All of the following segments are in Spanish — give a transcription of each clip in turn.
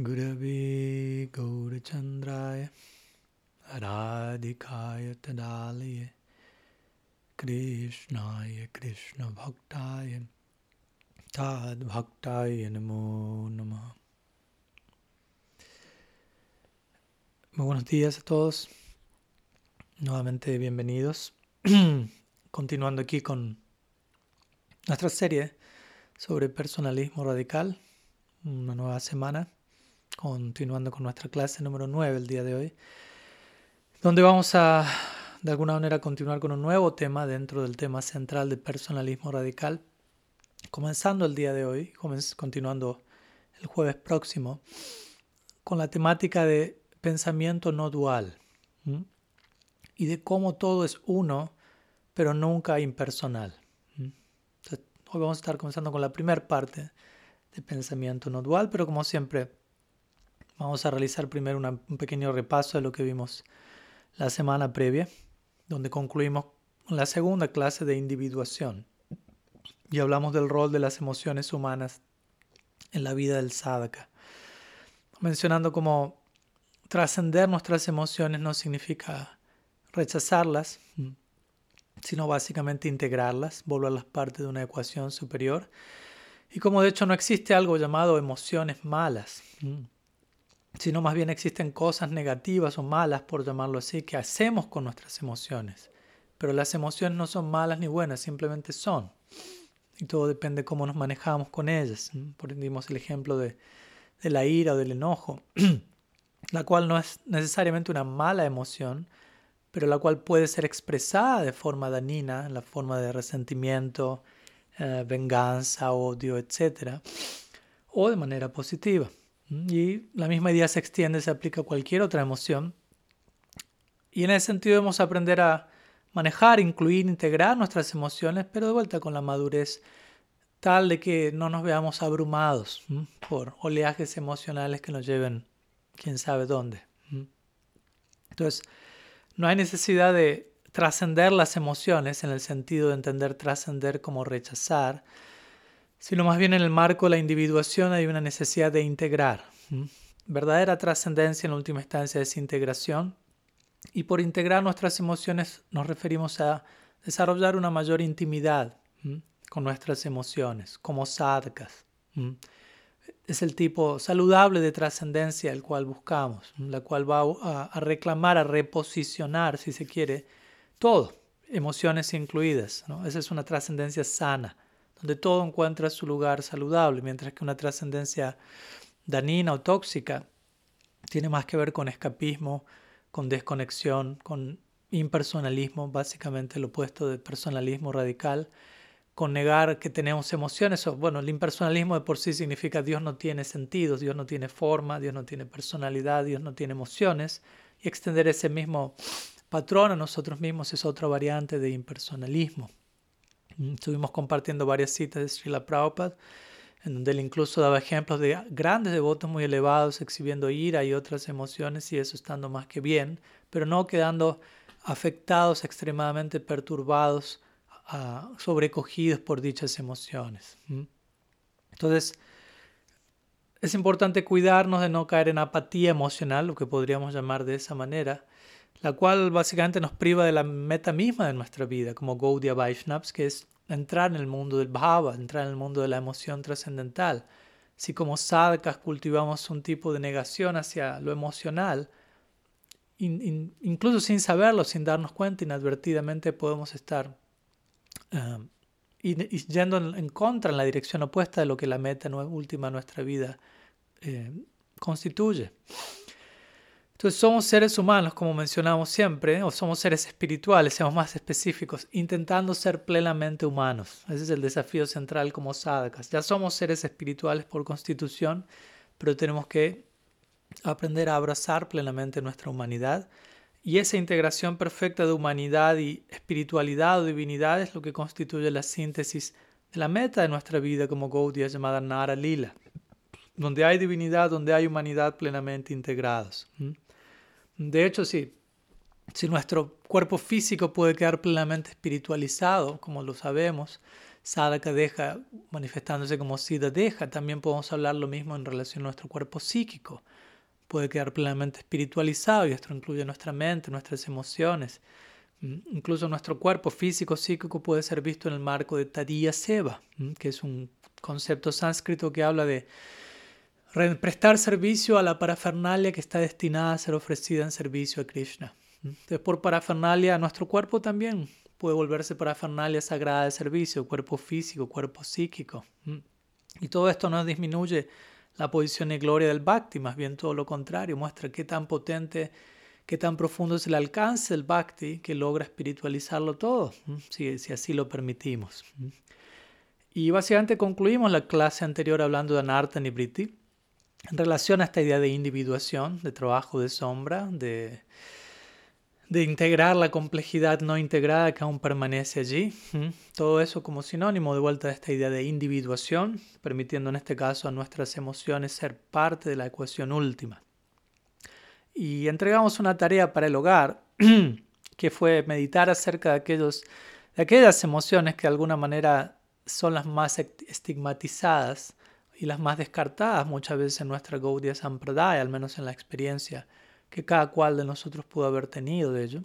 Gurave Gaurachandraya Radhikaya Tadalaya Krishnaya Krishna Bhaktaya Tad Bhaktaya Namo Namaha Muy buenos días a todos. Nuevamente bienvenidos. Continuando aquí con nuestra serie sobre personalismo radical. Una nueva semana continuando con nuestra clase número 9 el día de hoy, donde vamos a de alguna manera continuar con un nuevo tema dentro del tema central de personalismo radical, comenzando el día de hoy, continuando el jueves próximo, con la temática de pensamiento no dual y de cómo todo es uno, pero nunca impersonal. hoy vamos a estar comenzando con la primera parte de pensamiento no dual, pero como siempre, Vamos a realizar primero un pequeño repaso de lo que vimos la semana previa, donde concluimos la segunda clase de individuación. Y hablamos del rol de las emociones humanas en la vida del sadhaka, mencionando cómo trascender nuestras emociones no significa rechazarlas, sino básicamente integrarlas, volverlas parte de una ecuación superior, y como de hecho no existe algo llamado emociones malas sino más bien existen cosas negativas o malas, por llamarlo así, que hacemos con nuestras emociones. Pero las emociones no son malas ni buenas, simplemente son. Y todo depende de cómo nos manejamos con ellas. Por dimos el ejemplo de, de la ira o del enojo, la cual no es necesariamente una mala emoción, pero la cual puede ser expresada de forma dañina, en la forma de resentimiento, eh, venganza, odio, etc. O de manera positiva. Y la misma idea se extiende, se aplica a cualquier otra emoción. Y en ese sentido debemos aprender a manejar, incluir, integrar nuestras emociones, pero de vuelta con la madurez tal de que no nos veamos abrumados por oleajes emocionales que nos lleven quién sabe dónde. Entonces, no hay necesidad de trascender las emociones en el sentido de entender trascender como rechazar, sino más bien en el marco de la individuación hay una necesidad de integrar. Verdadera trascendencia en última instancia es integración y por integrar nuestras emociones nos referimos a desarrollar una mayor intimidad con nuestras emociones, como sadhakas. Es el tipo saludable de trascendencia el cual buscamos, la cual va a, reclamar, a reposicionar, si se quiere, todo, emociones incluidas. Esa es una trascendencia sana donde todo encuentra su lugar saludable, mientras que una trascendencia danina o tóxica tiene más que ver con escapismo, con desconexión, con impersonalismo, básicamente lo opuesto de personalismo radical, con negar que tenemos emociones. Bueno, el impersonalismo de por sí significa Dios no tiene sentidos, Dios no tiene forma, Dios no tiene personalidad, Dios no tiene emociones, y extender ese mismo patrón a nosotros mismos es otra variante de impersonalismo. Estuvimos compartiendo varias citas de Srila Prabhupada, en donde él incluso daba ejemplos de grandes devotos muy elevados exhibiendo ira y otras emociones y eso estando más que bien, pero no quedando afectados, extremadamente perturbados, sobrecogidos por dichas emociones. Entonces, es importante cuidarnos de no caer en apatía emocional, lo que podríamos llamar de esa manera, la cual básicamente nos priva de la meta misma de nuestra vida, como Gaudiya Vaishnavas, que es entrar en el mundo del bhava, entrar en el mundo de la emoción trascendental. Si como sadhakas cultivamos un tipo de negación hacia lo emocional, incluso sin saberlo, sin darnos cuenta, inadvertidamente podemos estar uh, yendo en, contra, en la dirección opuesta de lo que la meta última de nuestra vida eh, constituye. Entonces somos seres humanos, como mencionamos siempre, o somos seres espirituales, seamos más específicos, intentando ser plenamente humanos. Ese es el desafío central como sadhakas. Ya somos seres espirituales por constitución, pero tenemos que aprender a abrazar plenamente nuestra humanidad. Y esa integración perfecta de humanidad y espiritualidad o divinidad es lo que constituye la síntesis de la meta de nuestra vida como Gaudiya llamada Nara Lila, donde hay divinidad, donde hay humanidad plenamente integrados. De hecho, sí, si nuestro cuerpo físico puede quedar plenamente espiritualizado, como lo sabemos, sadhaka deja manifestándose como siddha deja, también podemos hablar lo mismo en relación a nuestro cuerpo psíquico. Puede quedar plenamente espiritualizado y esto incluye nuestra mente, nuestras emociones. Mm, incluso nuestro cuerpo físico psíquico puede ser visto en el marco de Tadiya Seva, mm, que es un concepto sánscrito que habla de prestar servicio a la parafernalia que está destinada a ser ofrecida en servicio a Krishna. Entonces, por parafernalia, nuestro cuerpo también puede volverse parafernalia sagrada de servicio, cuerpo físico, cuerpo psíquico. Y todo esto no disminuye la posición y gloria del bhakti, más bien todo lo contrario, muestra qué tan potente, qué tan profundo es el alcance del bhakti que logra espiritualizarlo todo, si, si así lo permitimos. Y básicamente concluimos la clase anterior hablando de Anartha y Briti en relación a esta idea de individuación, de trabajo de sombra, de de integrar la complejidad no integrada que aún permanece allí. Todo eso como sinónimo de vuelta a esta idea de individuación, permitiendo en este caso a nuestras emociones ser parte de la ecuación última. Y entregamos una tarea para el hogar, que fue meditar acerca de, aquellos, de aquellas emociones que de alguna manera son las más estigmatizadas y las más descartadas muchas veces en nuestra Gaudiya Sampradaya, al menos en la experiencia que cada cual de nosotros pudo haber tenido de ello.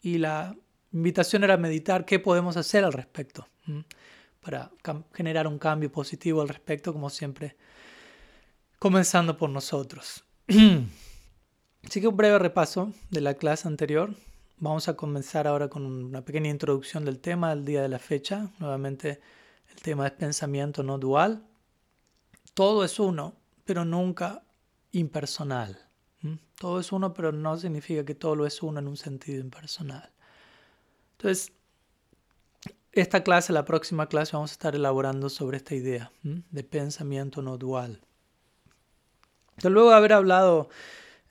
Y la invitación era meditar qué podemos hacer al respecto, para generar un cambio positivo al respecto, como siempre, comenzando por nosotros. Así que un breve repaso de la clase anterior. Vamos a comenzar ahora con una pequeña introducción del tema del día de la fecha. Nuevamente, el tema es pensamiento no dual. Todo es uno, pero nunca impersonal. Todo es uno, pero no significa que todo lo es uno en un sentido impersonal. Entonces, esta clase, la próxima clase, vamos a estar elaborando sobre esta idea de pensamiento no dual. Luego de haber hablado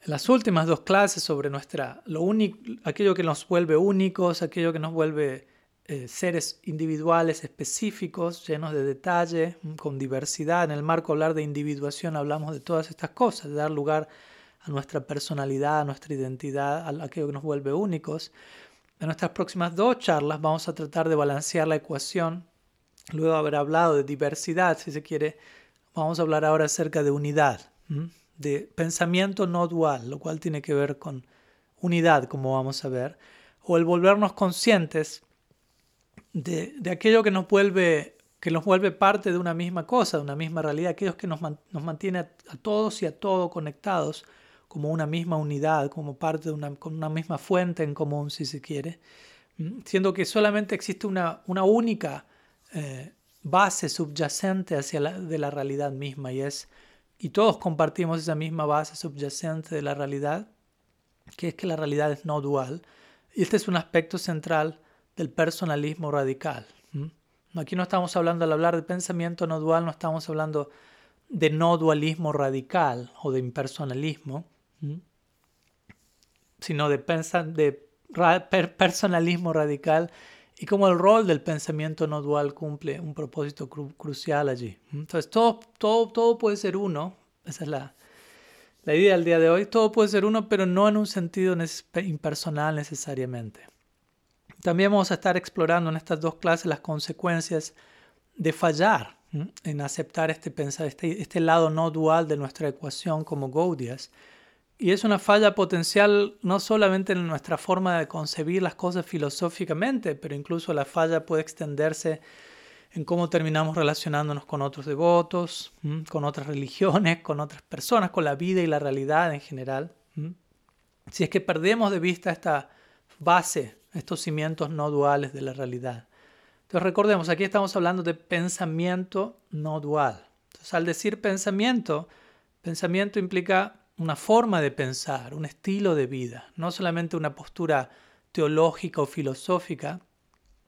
en las últimas dos clases sobre nuestra, lo único, aquello que nos vuelve únicos, aquello que nos vuelve eh, seres individuales específicos, llenos de detalle, con diversidad. En el marco hablar de individuación hablamos de todas estas cosas, de dar lugar a nuestra personalidad, a nuestra identidad, a aquello que nos vuelve únicos. En nuestras próximas dos charlas vamos a tratar de balancear la ecuación. Luego de haber hablado de diversidad, si se quiere, vamos a hablar ahora acerca de unidad, de pensamiento no dual, lo cual tiene que ver con unidad, como vamos a ver, o el volvernos conscientes de, aquello que nos vuelve que nos vuelve parte de una misma cosa, de una misma realidad, aquellos que nos, nos mantiene a, a, todos y a todo conectados como una misma unidad, como parte de una, con una misma fuente en común, si se quiere, siendo que solamente existe una, una única eh, base subyacente hacia la, de la realidad misma y es y todos compartimos esa misma base subyacente de la realidad, que es que la realidad es no dual. Y este es un aspecto central del personalismo radical. Aquí no estamos hablando, al hablar de pensamiento no dual, no estamos hablando de no dualismo radical o de impersonalismo, sino de, de personalismo radical y como el rol del pensamiento no dual cumple un propósito crucial allí. Entonces, todo, todo, todo puede ser uno, esa es la, la idea del día de hoy, todo puede ser uno, pero no en un sentido impersonal necesariamente. También vamos a estar explorando en estas dos clases las consecuencias de fallar en aceptar este, este, este lado no dual de nuestra ecuación como Gaudias. Y es una falla potencial no solamente en nuestra forma de concebir las cosas filosóficamente, pero incluso la falla puede extenderse en cómo terminamos relacionándonos con otros devotos, con otras religiones, con otras personas, con la vida y la realidad en general. Si es que perdemos de vista esta base, estos cimientos no duales de la realidad. Entonces recordemos, aquí estamos hablando de pensamiento no dual. Entonces al decir pensamiento, pensamiento implica una forma de pensar, un estilo de vida, no solamente una postura teológica o filosófica,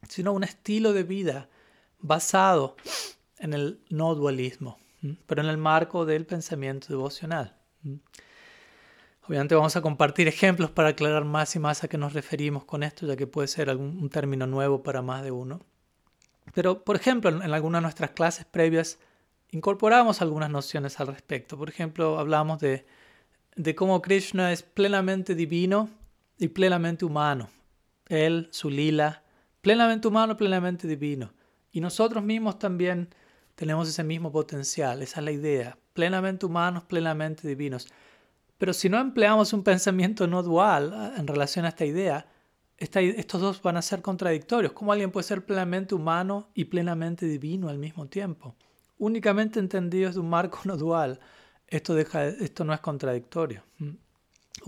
sino un estilo de vida basado en el no dualismo, pero en el marco del pensamiento devocional. Obviamente vamos a compartir ejemplos para aclarar más y más a qué nos referimos con esto, ya que puede ser algún, un término nuevo para más de uno. Pero, por ejemplo, en, en algunas de nuestras clases previas incorporamos algunas nociones al respecto. Por ejemplo, hablamos de de cómo Krishna es plenamente divino y plenamente humano. Él, su lila, plenamente humano, plenamente divino. Y nosotros mismos también tenemos ese mismo potencial, esa es la idea, plenamente humanos, plenamente divinos. Pero si no empleamos un pensamiento no dual ah, en relación a esta idea, estos dos van a ser contradictorios. ¿Cómo alguien puede ser plenamente humano y plenamente divino al mismo tiempo? Únicamente entendidos de un marco no dual, esto, no es contradictorio. Mm.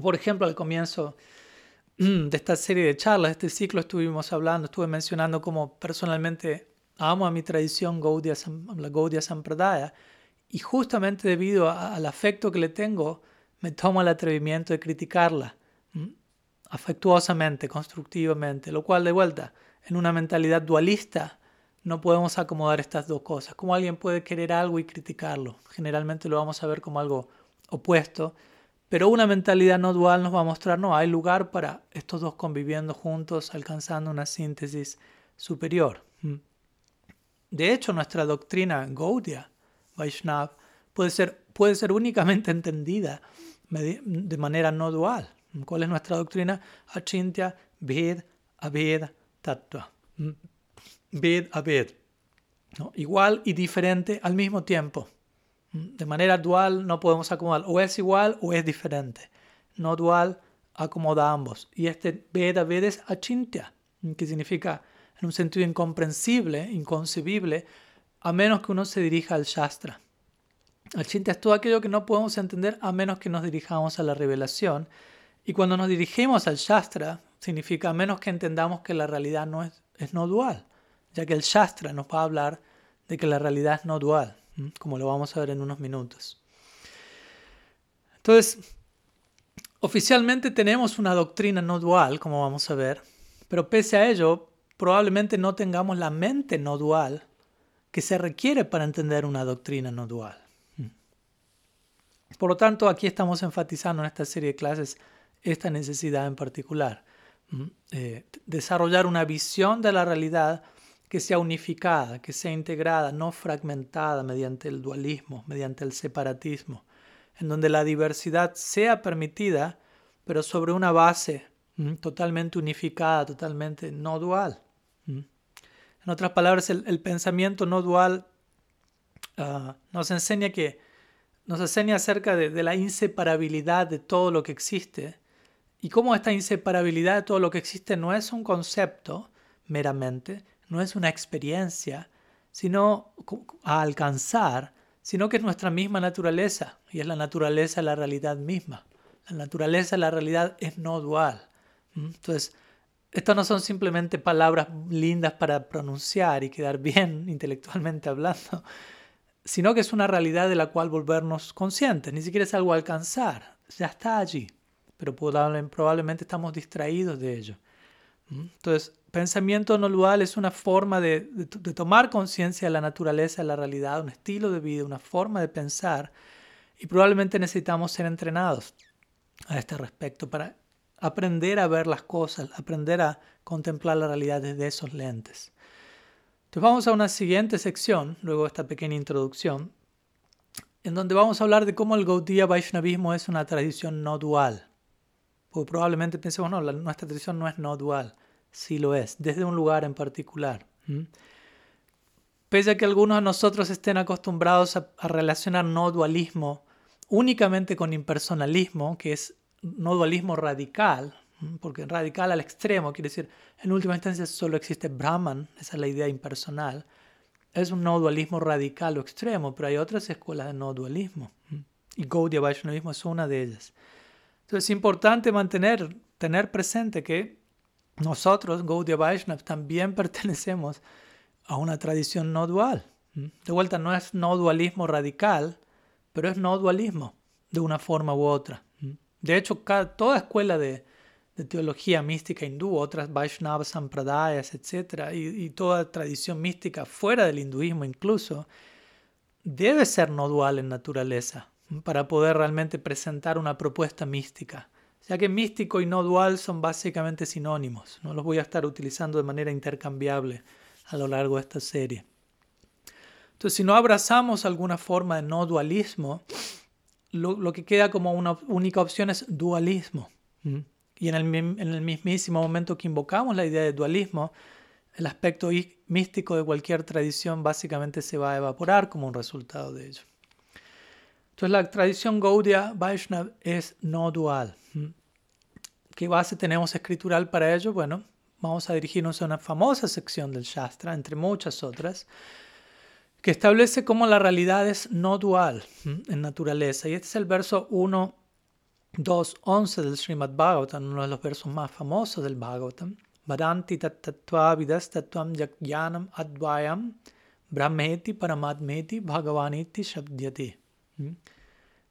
Por ejemplo, al comienzo de esta serie de charlas, de este ciclo, estuvimos hablando, estuve mencionando cómo personalmente amo a mi tradición Gaudiya, la Gaudiya Sampradaya, y justamente debido al afecto que le tengo, me tomo el atrevimiento de criticarla afectuosamente, constructivamente, lo cual de vuelta, en una mentalidad dualista, no podemos acomodar estas dos cosas. Como alguien puede querer algo y criticarlo. Generalmente lo vamos a ver como algo opuesto, pero una mentalidad no dual nos va a mostrar, no, hay lugar para estos dos conviviendo juntos, alcanzando una síntesis superior. De hecho, nuestra doctrina Gaudiya, Vaishnav, puede ser, puede ser únicamente entendida de manera no dual. ¿Cuál es nuestra doctrina? Achintya, Ved, Aved, Tattva. Mm. Ved, Aved. ¿No? Igual y diferente al mismo tiempo. Mm. De manera dual no podemos acomodar. O es igual o es diferente. No dual acomoda ambos. Y este Ved, Aved es Achintya, que significa en un sentido incomprensible, inconcebible, a menos que uno se dirija al Shastra. Achintya es todo aquello que no podemos entender a menos que nos dirijamos a la revelación y cuando nos dirigimos al Shastra, significa menos que entendamos que la realidad no es, es no dual, ya que el Shastra nos va a hablar de que la realidad es no dual, como lo vamos a ver en unos minutos. Entonces, oficialmente tenemos una doctrina no dual, como vamos a ver, pero pese a ello, probablemente no tengamos la mente no dual que se requiere para entender una doctrina no dual. Por lo tanto, aquí estamos enfatizando en esta serie de clases esta necesidad en particular. Eh, desarrollar una visión de la realidad que sea unificada, que sea integrada, no fragmentada mediante el dualismo, mediante el separatismo, en donde la diversidad sea permitida, pero sobre una base totalmente unificada, totalmente no dual. En otras palabras, el, pensamiento no dual ah, nos enseña que nos enseña acerca de la inseparabilidad de todo lo que existe y cómo esta inseparabilidad de todo lo que existe no es un concepto meramente, no es una experiencia, sino a alcanzar, sino que es nuestra misma naturaleza y es la naturaleza la realidad misma. La naturaleza la realidad es no dual. Entonces, estas no son simplemente palabras lindas para pronunciar y quedar bien intelectualmente hablando, sino que es una realidad de la cual volvernos conscientes, ni siquiera es algo a alcanzar, ya está allí pero probablemente estamos distraídos de ello. ¿Mm? Entonces, pensamiento no dual es una forma de, tomar conciencia de la naturaleza de la realidad, un estilo de vida, una forma de pensar, y probablemente necesitamos ser entrenados a este respecto para aprender a ver las cosas, aprender a contemplar la realidad desde esos lentes. Entonces vamos a una siguiente sección, luego de esta pequeña introducción, en donde vamos a hablar de cómo el Gaudiya Vaishnavismo es una tradición no dual. Porque probablemente pensemos, no, nuestra tradición no es no dual. Sí lo es, desde un lugar en particular. Pese a que algunos de nosotros estén acostumbrados a, relacionar no dualismo únicamente con impersonalismo, que es no dualismo radical, porque radical al extremo quiere decir, en última instancia solo existe Brahman, esa es la idea impersonal. Es un no dualismo radical o extremo, pero hay otras escuelas de no dualismo. Y Gaudiya Vaishnavismo es una de ellas. Entonces es importante mantener, tener presente que nosotros, Gaudiya Vaishnav, también pertenecemos a una tradición no dual. De vuelta, no es no dualismo radical, pero es no dualismo de una forma u otra. De hecho, toda escuela de, teología mística hindú, otras Vaishnava Sampradayas, etc., y, y, toda tradición mística fuera del hinduismo incluso, debe ser no dual en naturaleza para poder realmente presentar una propuesta mística. Ya que místico y no dual son básicamente sinónimos. No los voy a estar utilizando de manera intercambiable a lo largo de esta serie. Entonces, si no abrazamos alguna forma de no dualismo, lo, que queda como una única opción es dualismo. Y en el, mismísimo momento que invocamos la idea de dualismo, el aspecto místico de cualquier tradición básicamente se va a evaporar como un resultado de ello. Entonces la tradición Gaudiya Vaishnava es no dual. ¿Qué base tenemos escritural para ello? Bueno, vamos a dirigirnos a una famosa sección del Shastra, entre muchas otras, que establece cómo la realidad es no dual en naturaleza. Y este es el verso 1, 2, 11 del Srimad Bhagavatam, uno de los versos más famosos del Bhagavatam. Vadanti vidas tatvam yakyanam advayam brahmeti paramatmeti bhagavaniti shabdyati.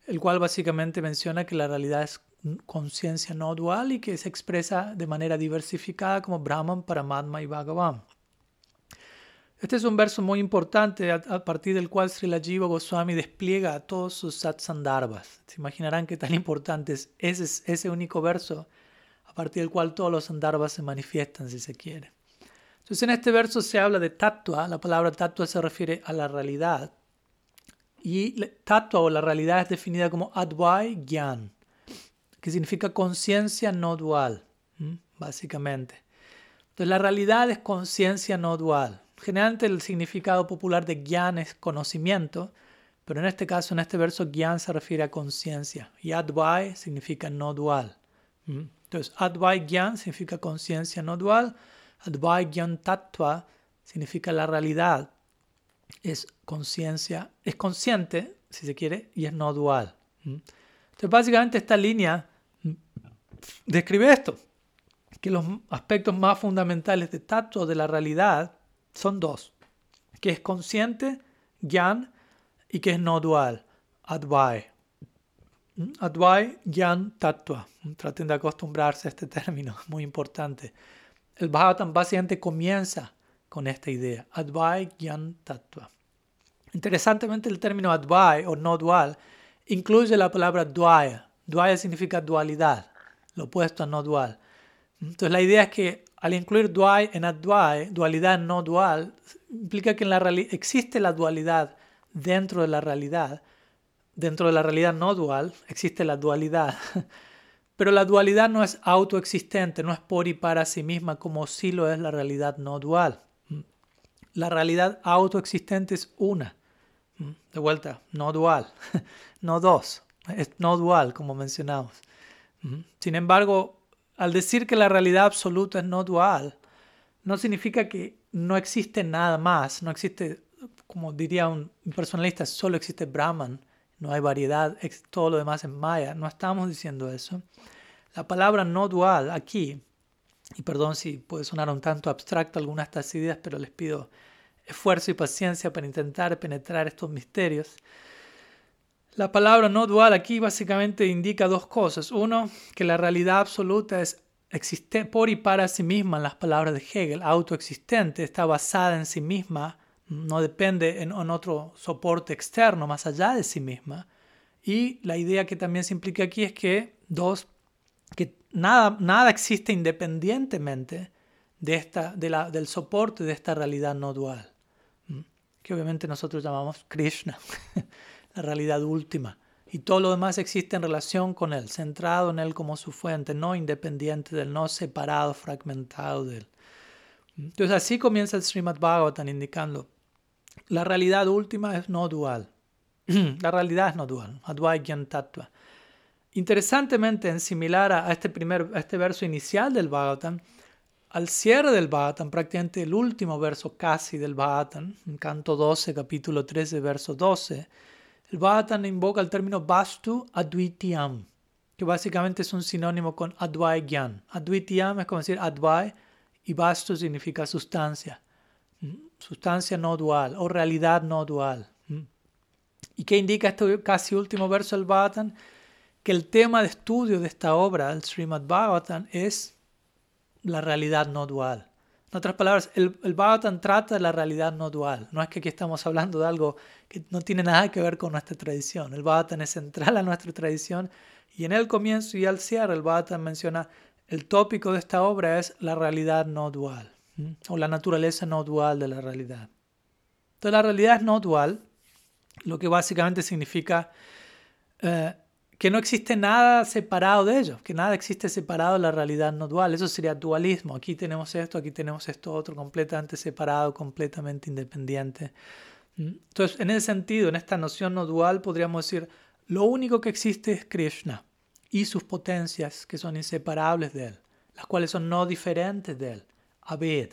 El cual básicamente menciona que la realidad es conciencia no dual y que se expresa de manera diversificada como Brahman, Paramatma y Bhagavan. Este es un verso muy importante a, partir del cual Srila Jiva Goswami despliega todos sus satsandarbhas. Se imaginarán qué tan importante es ese, ese único verso a partir del cual todos los sandarbhas se manifiestan, si se quiere. Entonces en este verso se habla de tatua, la palabra tatua se refiere a la realidad. Y tatua o la realidad es definida como advai gyan, que significa conciencia no dual, básicamente. Entonces la realidad es conciencia no dual. Generalmente el significado popular de gyan es conocimiento, pero en este caso, en este verso, gyan se refiere a conciencia y advai significa no dual. Entonces, advai gyan significa conciencia no dual, advai gyan tattva significa la realidad. Es conciencia, es consciente, si se quiere, y es no dual. Entonces, básicamente esta línea describe esto, que los aspectos más fundamentales de tattva de la realidad son dos, que es consciente, gyan, y que es no dual, advai. ¿Mm? Advai, gyan, tattva. Traten de acostumbrarse a este término, muy importante. El Bhagavatam básicamente comienza con esta idea, advai, gyan, tattva. Interesantemente el término advai o no dual incluye la palabra dvaya. Dvaya significa dualidad lo opuesto a no dual. Entonces la idea es que al incluir dual en advai, dualidad no dual, implica que en la existe la dualidad dentro de la realidad. Dentro de la realidad no dual existe la dualidad. Pero la dualidad no es autoexistente, no es por y para sí misma como sí lo es la realidad no dual. La realidad autoexistente es una. De vuelta, no dual, no dos, es no dual como mencionamos. Sin embargo, al decir que la realidad absoluta es no dual, no significa que no existe nada más, no existe, como diría un personalista, solo existe Brahman, no hay variedad, todo lo demás es Maya. No estamos diciendo eso. La palabra no dual aquí, y perdón si puede sonar un tanto abstracto algunas de estas ideas, pero les pido esfuerzo y paciencia para intentar penetrar estos misterios. La palabra no dual aquí básicamente indica dos cosas. Uno, que la realidad absoluta es existe por y para sí misma, en las palabras de Hegel, autoexistente, está basada en sí misma, no depende en, otro soporte externo más allá de sí misma. Y la idea que también se implica aquí es que, dos, que nada, nada existe independientemente de esta, de la, del soporte de esta realidad no dual, que obviamente nosotros llamamos Krishna. la realidad última. Y todo lo demás existe en relación con Él, centrado en Él como su fuente, no independiente del, no separado, fragmentado de Él. Entonces así comienza el Srimad Bhagavatam indicando, la realidad última es no dual. la realidad es no dual, Advai Tattva. Interesantemente, en similar a este, primer, a este verso inicial del Bhagavatam, al cierre del Bhagavatam, prácticamente el último verso casi del Bhagavatam, en canto 12, capítulo 13, verso 12, el Bhattan invoca el término Vastu Advitiyam, que básicamente es un sinónimo con Advai Gyan. Advitiyam es como decir Advai y Vastu significa sustancia, sustancia no dual o realidad no dual. ¿Y qué indica este casi último verso del Bhattan? Que el tema de estudio de esta obra, el Srimad Bhagavatam, es la realidad no dual. En otras palabras, el, el Bhagavatam trata la realidad no dual. No es que aquí estamos hablando de algo que no tiene nada que ver con nuestra tradición. El Bhagavatam es central a nuestra tradición y en el comienzo y al cierre el Bhagavatam menciona el tópico de esta obra es la realidad no dual o la naturaleza no dual de la realidad. Entonces la realidad es no dual, lo que básicamente significa eh, que no existe nada separado de ellos, que nada existe separado de la realidad no dual. Eso sería dualismo. Aquí tenemos esto, aquí tenemos esto otro, completamente separado, completamente independiente. ¿Mm? Entonces, en ese sentido, en esta noción no dual, podríamos decir, lo único que existe es Krishna y sus potencias, que son inseparables de él, las cuales son no diferentes de él, Abed,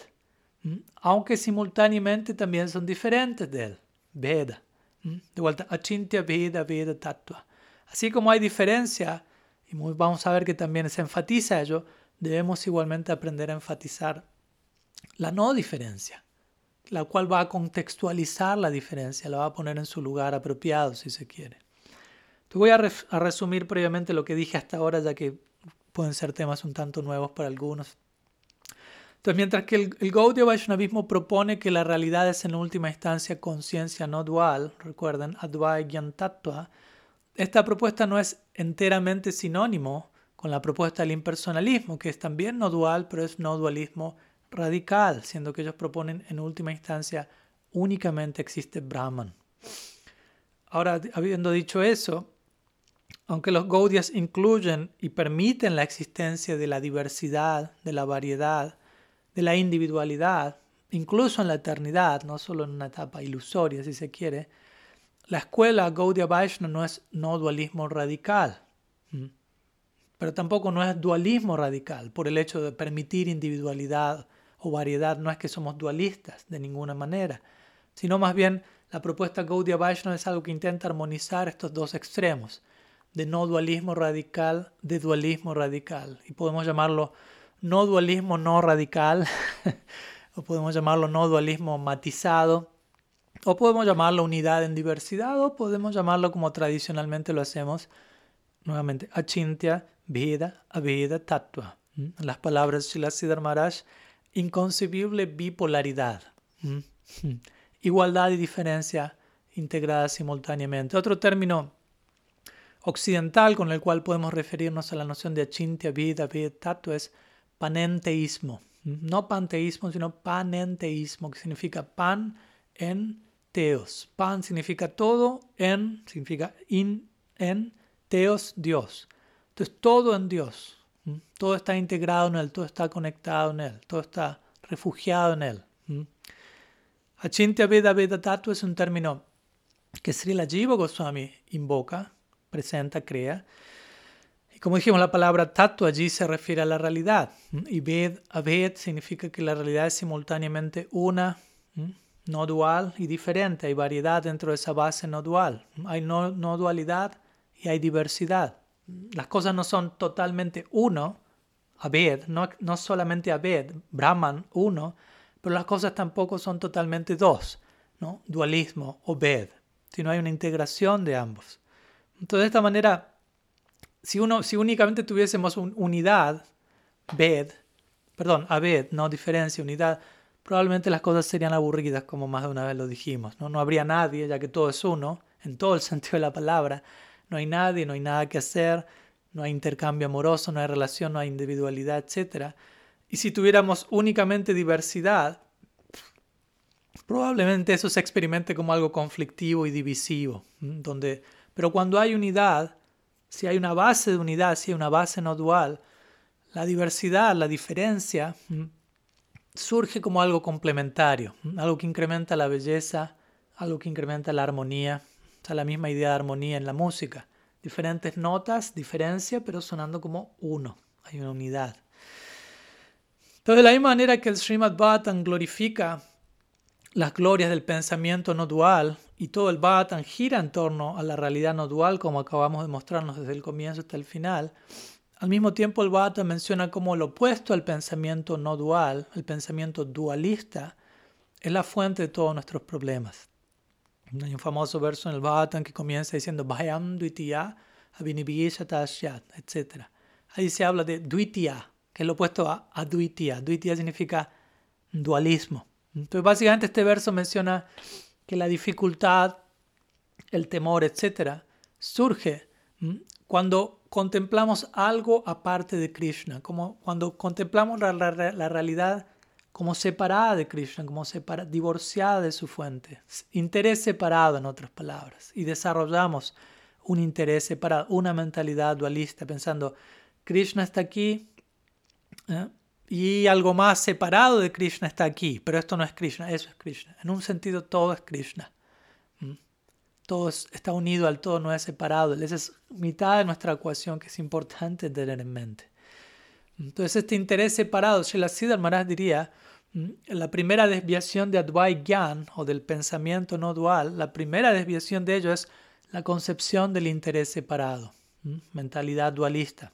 ¿Mm? aunque simultáneamente también son diferentes de él, Veda. ¿Mm? De vuelta, Achintya Veda Veda Tattva. Así como hay diferencia, y vamos a ver que también se enfatiza ello, debemos igualmente aprender a enfatizar la no diferencia, la cual va a contextualizar la diferencia, la va a poner en su lugar apropiado si se quiere. Te voy a, resumir previamente lo que dije hasta ahora, ya que pueden ser temas un tanto nuevos para algunos. Entonces, mientras que el, el Gaudiya Vaishnavismo propone que la realidad es en última instancia conciencia no dual, recuerden, Advaita Tattva, esta propuesta no es enteramente sinónimo con la propuesta del impersonalismo, que es también no dual, pero es no dualismo radical, siendo que ellos proponen en última instancia únicamente existe Brahman. Ahora, habiendo dicho eso, aunque los Gaudias incluyen y permiten la existencia de la diversidad, de la variedad, de la individualidad, incluso en la eternidad, no solo en una etapa ilusoria, si se quiere, la escuela Gaudiya Vaishnava no es no dualismo radical, pero tampoco no es dualismo radical por el hecho de permitir individualidad o variedad. No es que somos dualistas de ninguna manera, sino más bien la propuesta Gaudiya Vaishnava es algo que intenta armonizar estos dos extremos de no dualismo radical, de dualismo radical. Y podemos llamarlo no dualismo no radical, o podemos llamarlo no dualismo matizado, o podemos llamarlo unidad en diversidad, o podemos llamarlo como tradicionalmente lo hacemos, nuevamente, achintya, vida, aveda, tattva. Las palabras Shila Maharaj, inconcebible bipolaridad. Igualdad y diferencia integradas simultáneamente. Otro término occidental con el cual podemos referirnos a la noción de achintya, vida, vida, tattva es panenteísmo. No panteísmo, sino panenteísmo, que significa pan en teos. Pan significa todo, en significa in, en, teos, Dios. Entonces todo en Dios. Todo está integrado en Él, todo está conectado en Él, todo está refugiado en Él. Achintya Veda Veda Tattva es un término que Srila Jiva Goswami invoca, presenta, crea. Y como dijimos, la palabra tattva allí se refiere a la realidad. Y Ved, Aved significa que la realidad es simultáneamente una, no dual y diferente. Hay variedad dentro de esa base no dual. Hay no, dualidad y hay diversidad. Las cosas no son totalmente uno, Abed, no, no solamente Abed, Brahman, uno, pero las cosas tampoco son totalmente dos, ¿no? dualismo o Ved, sino hay una integración de ambos. Entonces, de esta manera, si, uno, si únicamente tuviésemos una unidad, Ved, perdón, Abed, no diferencia, unidad, probablemente las cosas serían aburridas, como más de una vez lo dijimos. No, no habría nadie, ya que todo es uno, en todo el sentido de la palabra. No hay nadie, no hay nada que hacer, no hay intercambio amoroso, no hay relación, no hay individualidad, etc. Y si tuviéramos únicamente diversidad, probablemente eso se experimente como algo conflictivo y divisivo. Donde, pero cuando hay unidad, si hay una base de unidad, si hay una base no dual, la diversidad, la diferencia, surge como algo complementario, algo que incrementa la belleza, algo que incrementa la armonía. O la misma idea de armonía en la música. Diferentes notas, diferencia, pero sonando como uno. Hay una unidad. Entonces, de la misma manera que el Srimad Bhattan glorifica las glorias del pensamiento no dual y todo el Bhattan gira en torno a la realidad no dual, como acabamos de mostrarnos desde el comienzo hasta el final, al mismo tiempo, el Bhata menciona como lo opuesto al pensamiento no dual, el pensamiento dualista, es la fuente de todos nuestros problemas. Hay un famoso verso en el que comienza diciendo Bhayam Dvitiya etc. Ahí se habla de Dvitiya, que es lo opuesto a Advitiya. Dvitiya significa dualismo. Entonces, básicamente, este verso menciona que la dificultad, el temor, etc., surge cuando contemplamos algo aparte de Krishna, como cuando contemplamos la, realidad como separada de Krishna, como divorciada de su fuente, interés separado en otras palabras, y desarrollamos un interés separado, una mentalidad dualista, pensando, Krishna está aquí ¿eh? y algo más separado de Krishna está aquí, pero esto no es Krishna, eso es Krishna. En un sentido todo es Krishna. Todo está unido al todo, no es separado. Esa es mitad de nuestra ecuación que es importante tener en mente. Entonces este interés separado, Siddhar Maharaj diría, la primera desviación de Advai Gyan o del pensamiento no dual, la primera desviación de ello es la concepción del interés separado, mentalidad dualista.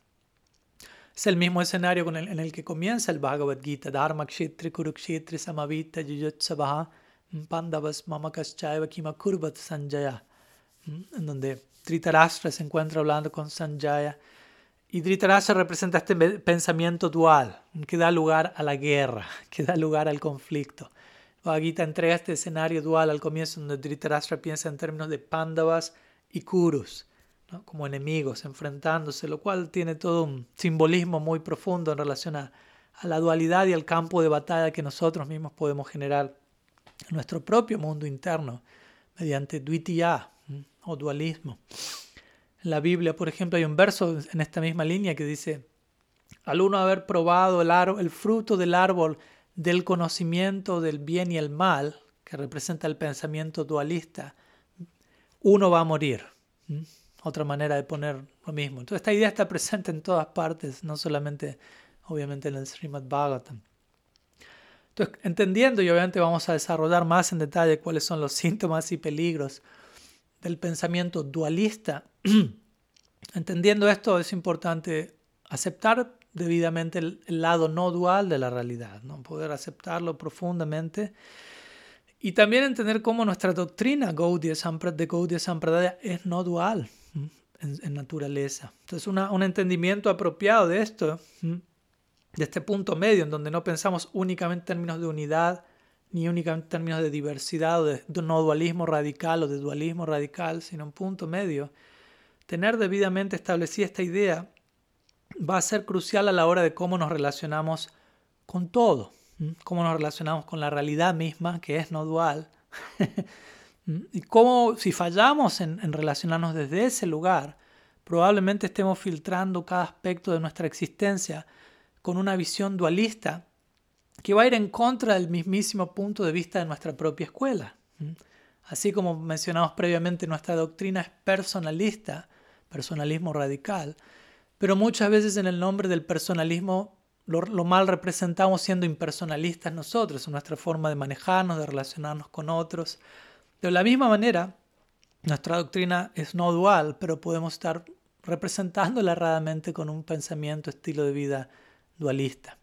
Es el mismo escenario en el que comienza el Bhagavad Gita, Dharma Kshetri Kurukshetri Samavita Yujutsabaha Pandavas Mamakaschaiva Kima Kurvat Sanjaya, en donde Dhritarashtra se encuentra hablando con Sanjaya. Y Dhritarashtra representa este pensamiento dual, que da lugar a la guerra, que da lugar al conflicto. Bhagavad entrega este escenario dual al comienzo, donde Dhritarashtra piensa en términos de Pandavas y Kurus como enemigos, enfrentándose, lo cual tiene todo un simbolismo muy profundo en relación a, la dualidad y al campo de batalla que nosotros mismos podemos generar en nuestro propio mundo interno mediante duitya o dualismo. En la Biblia, por ejemplo, hay un verso en esta misma línea que dice, al uno haber probado el, el fruto del árbol del conocimiento del bien y el mal, que representa el pensamiento dualista, uno va a morir otra manera de poner lo mismo. Entonces esta idea está presente en todas partes, no solamente obviamente en el Srimad Bhagavatam. Entonces, entendiendo y obviamente vamos a desarrollar más en detalle cuáles son los síntomas y peligros del pensamiento dualista, entendiendo esto es importante aceptar debidamente el, lado no dual de la realidad, ¿no? poder aceptarlo profundamente y también entender cómo nuestra doctrina Gaudiya de Gaudiya Sampradaya es no dual en, naturaleza. Entonces, un entendimiento apropiado de esto, de este punto medio, en donde no pensamos únicamente en términos de unidad, ni únicamente en términos de diversidad o de, no dualismo radical o de dualismo radical, sino un punto medio, tener debidamente establecida esta idea va a ser crucial a la hora de cómo nos relacionamos con todo, cómo nos relacionamos con la realidad misma, que es no dual, Y cómo, si fallamos en, relacionarnos desde ese lugar, probablemente estemos filtrando cada aspecto de nuestra existencia con una visión dualista que va a ir en contra del mismísimo punto de vista de nuestra propia escuela. Así como mencionamos previamente, nuestra doctrina es personalista, personalismo radical, pero muchas veces en el nombre del personalismo lo, lo, mal representamos siendo impersonalistas nosotros, en nuestra forma de manejarnos, de relacionarnos con otros, de la misma manera, nuestra doctrina es no dual, pero podemos estar representándola erradamente con un pensamiento, estilo de vida dualista.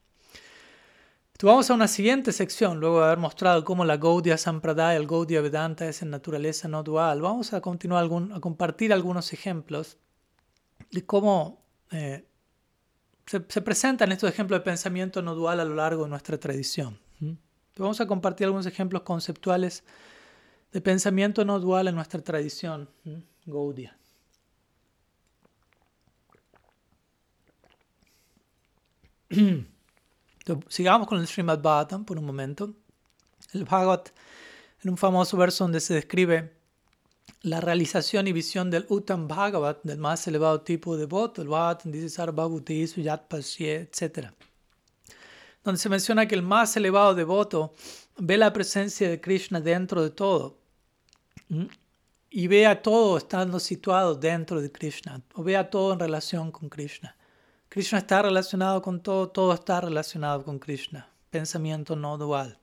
vamos a una siguiente sección, luego de haber mostrado cómo la Gaudiya Sampradaya, el Gaudiya Vedanta es en naturaleza no dual. Vamos a continuar a compartir algunos ejemplos de cómo eh, se, presentan estos ejemplos de pensamiento no dual a lo largo de nuestra tradición. Vamos a compartir algunos ejemplos conceptuales de pensamiento no dual en nuestra tradición, Gaudiya. sigamos con el Srimad Bhagavatam por un momento. El Bhagavat, en un famoso verso donde se describe la realización y visión del Uttam Bhagavat, del más elevado tipo de voto, el Bhagavatam dice Sarvabhuti Suyat etc. Donde se menciona que el más elevado devoto ve la presencia de Krishna dentro de todo y vea todo estando situado dentro de Krishna, o vea todo en relación con Krishna. Krishna está relacionado con todo, todo está relacionado con Krishna. Pensamiento no dual.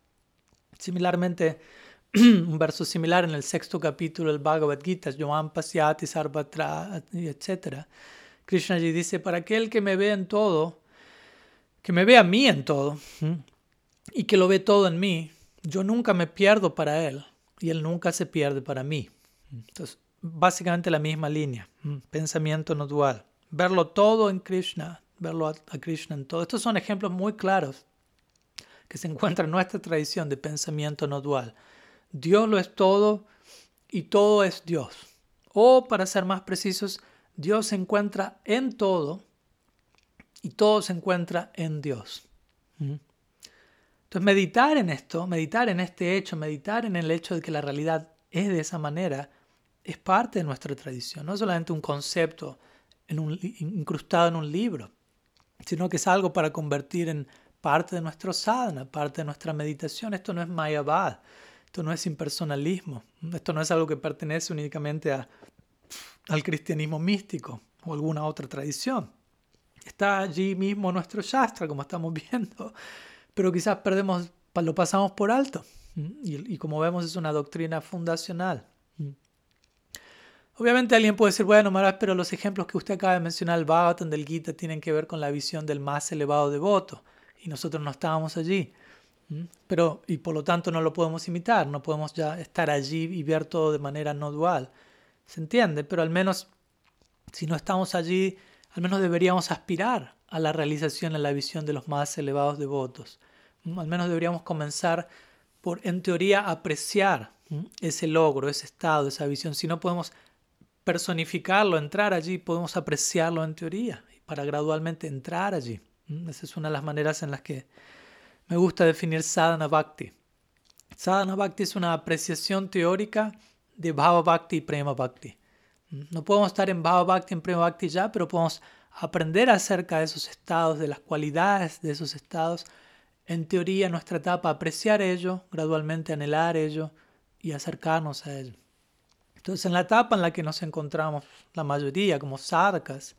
Similarmente, un verso similar en el sexto capítulo del Bhagavad Gita, Yoam Pasyati Sarvatra, etc. Krishna allí dice, para aquel que me ve en todo, que me ve a mí en todo, y que lo ve todo en mí, yo nunca me pierdo para él y Él nunca se pierde para mí. Entonces, básicamente la misma línea, pensamiento no dual. Verlo todo en Krishna, verlo a, Krishna en todo. Estos son ejemplos muy claros que se encuentran en nuestra tradición de pensamiento no dual. Dios lo es todo y todo es Dios. O, para ser más precisos, Dios se encuentra en todo y todo se encuentra en Dios. Entonces, meditar en esto, meditar en este hecho, meditar en el hecho de que la realidad es de esa manera, es parte de nuestra tradición, no solamente un concepto en un, incrustado en un libro, sino que es algo para convertir en parte de nuestro sadhana, parte de nuestra meditación. Esto no es mayavad, esto no es impersonalismo, esto no es algo que pertenece únicamente a, al cristianismo místico o alguna otra tradición. Está allí mismo nuestro Shastra, como estamos viendo, pero quizás perdemos, lo pasamos por alto. Y, como vemos es una doctrina fundacional. Obviamente alguien puede decir, bueno, Maharaj, pero los ejemplos que usted acaba de mencionar, el Bhagavatam del Gita, tienen que ver con la visión del más elevado devoto. Y nosotros no estábamos allí. Pero, y por lo tanto no lo podemos imitar, no podemos ya estar allí y ver todo de manera no dual. ¿Se entiende? Pero al menos, si no estamos allí, al menos deberíamos aspirar a la realización en la visión de los más elevados devotos. Al menos deberíamos comenzar por, en teoría, apreciar ese logro, ese estado, esa visión. Si no podemos personificarlo, entrar allí, podemos apreciarlo en teoría, para gradualmente entrar allí. Esa es una de las maneras en las que me gusta definir sadhana bhakti. Sadhana bhakti es una apreciación teórica de bhava bhakti y prema bhakti. No podemos estar en bhava bhakti, en prema bhakti ya, pero podemos aprender acerca de esos estados, de las cualidades de esos estados. En teoría, nuestra etapa, apreciar ello, gradualmente anhelar ello y acercarnos a ello. Entonces, en la etapa en la que nos encontramos, la mayoría como sadhakas,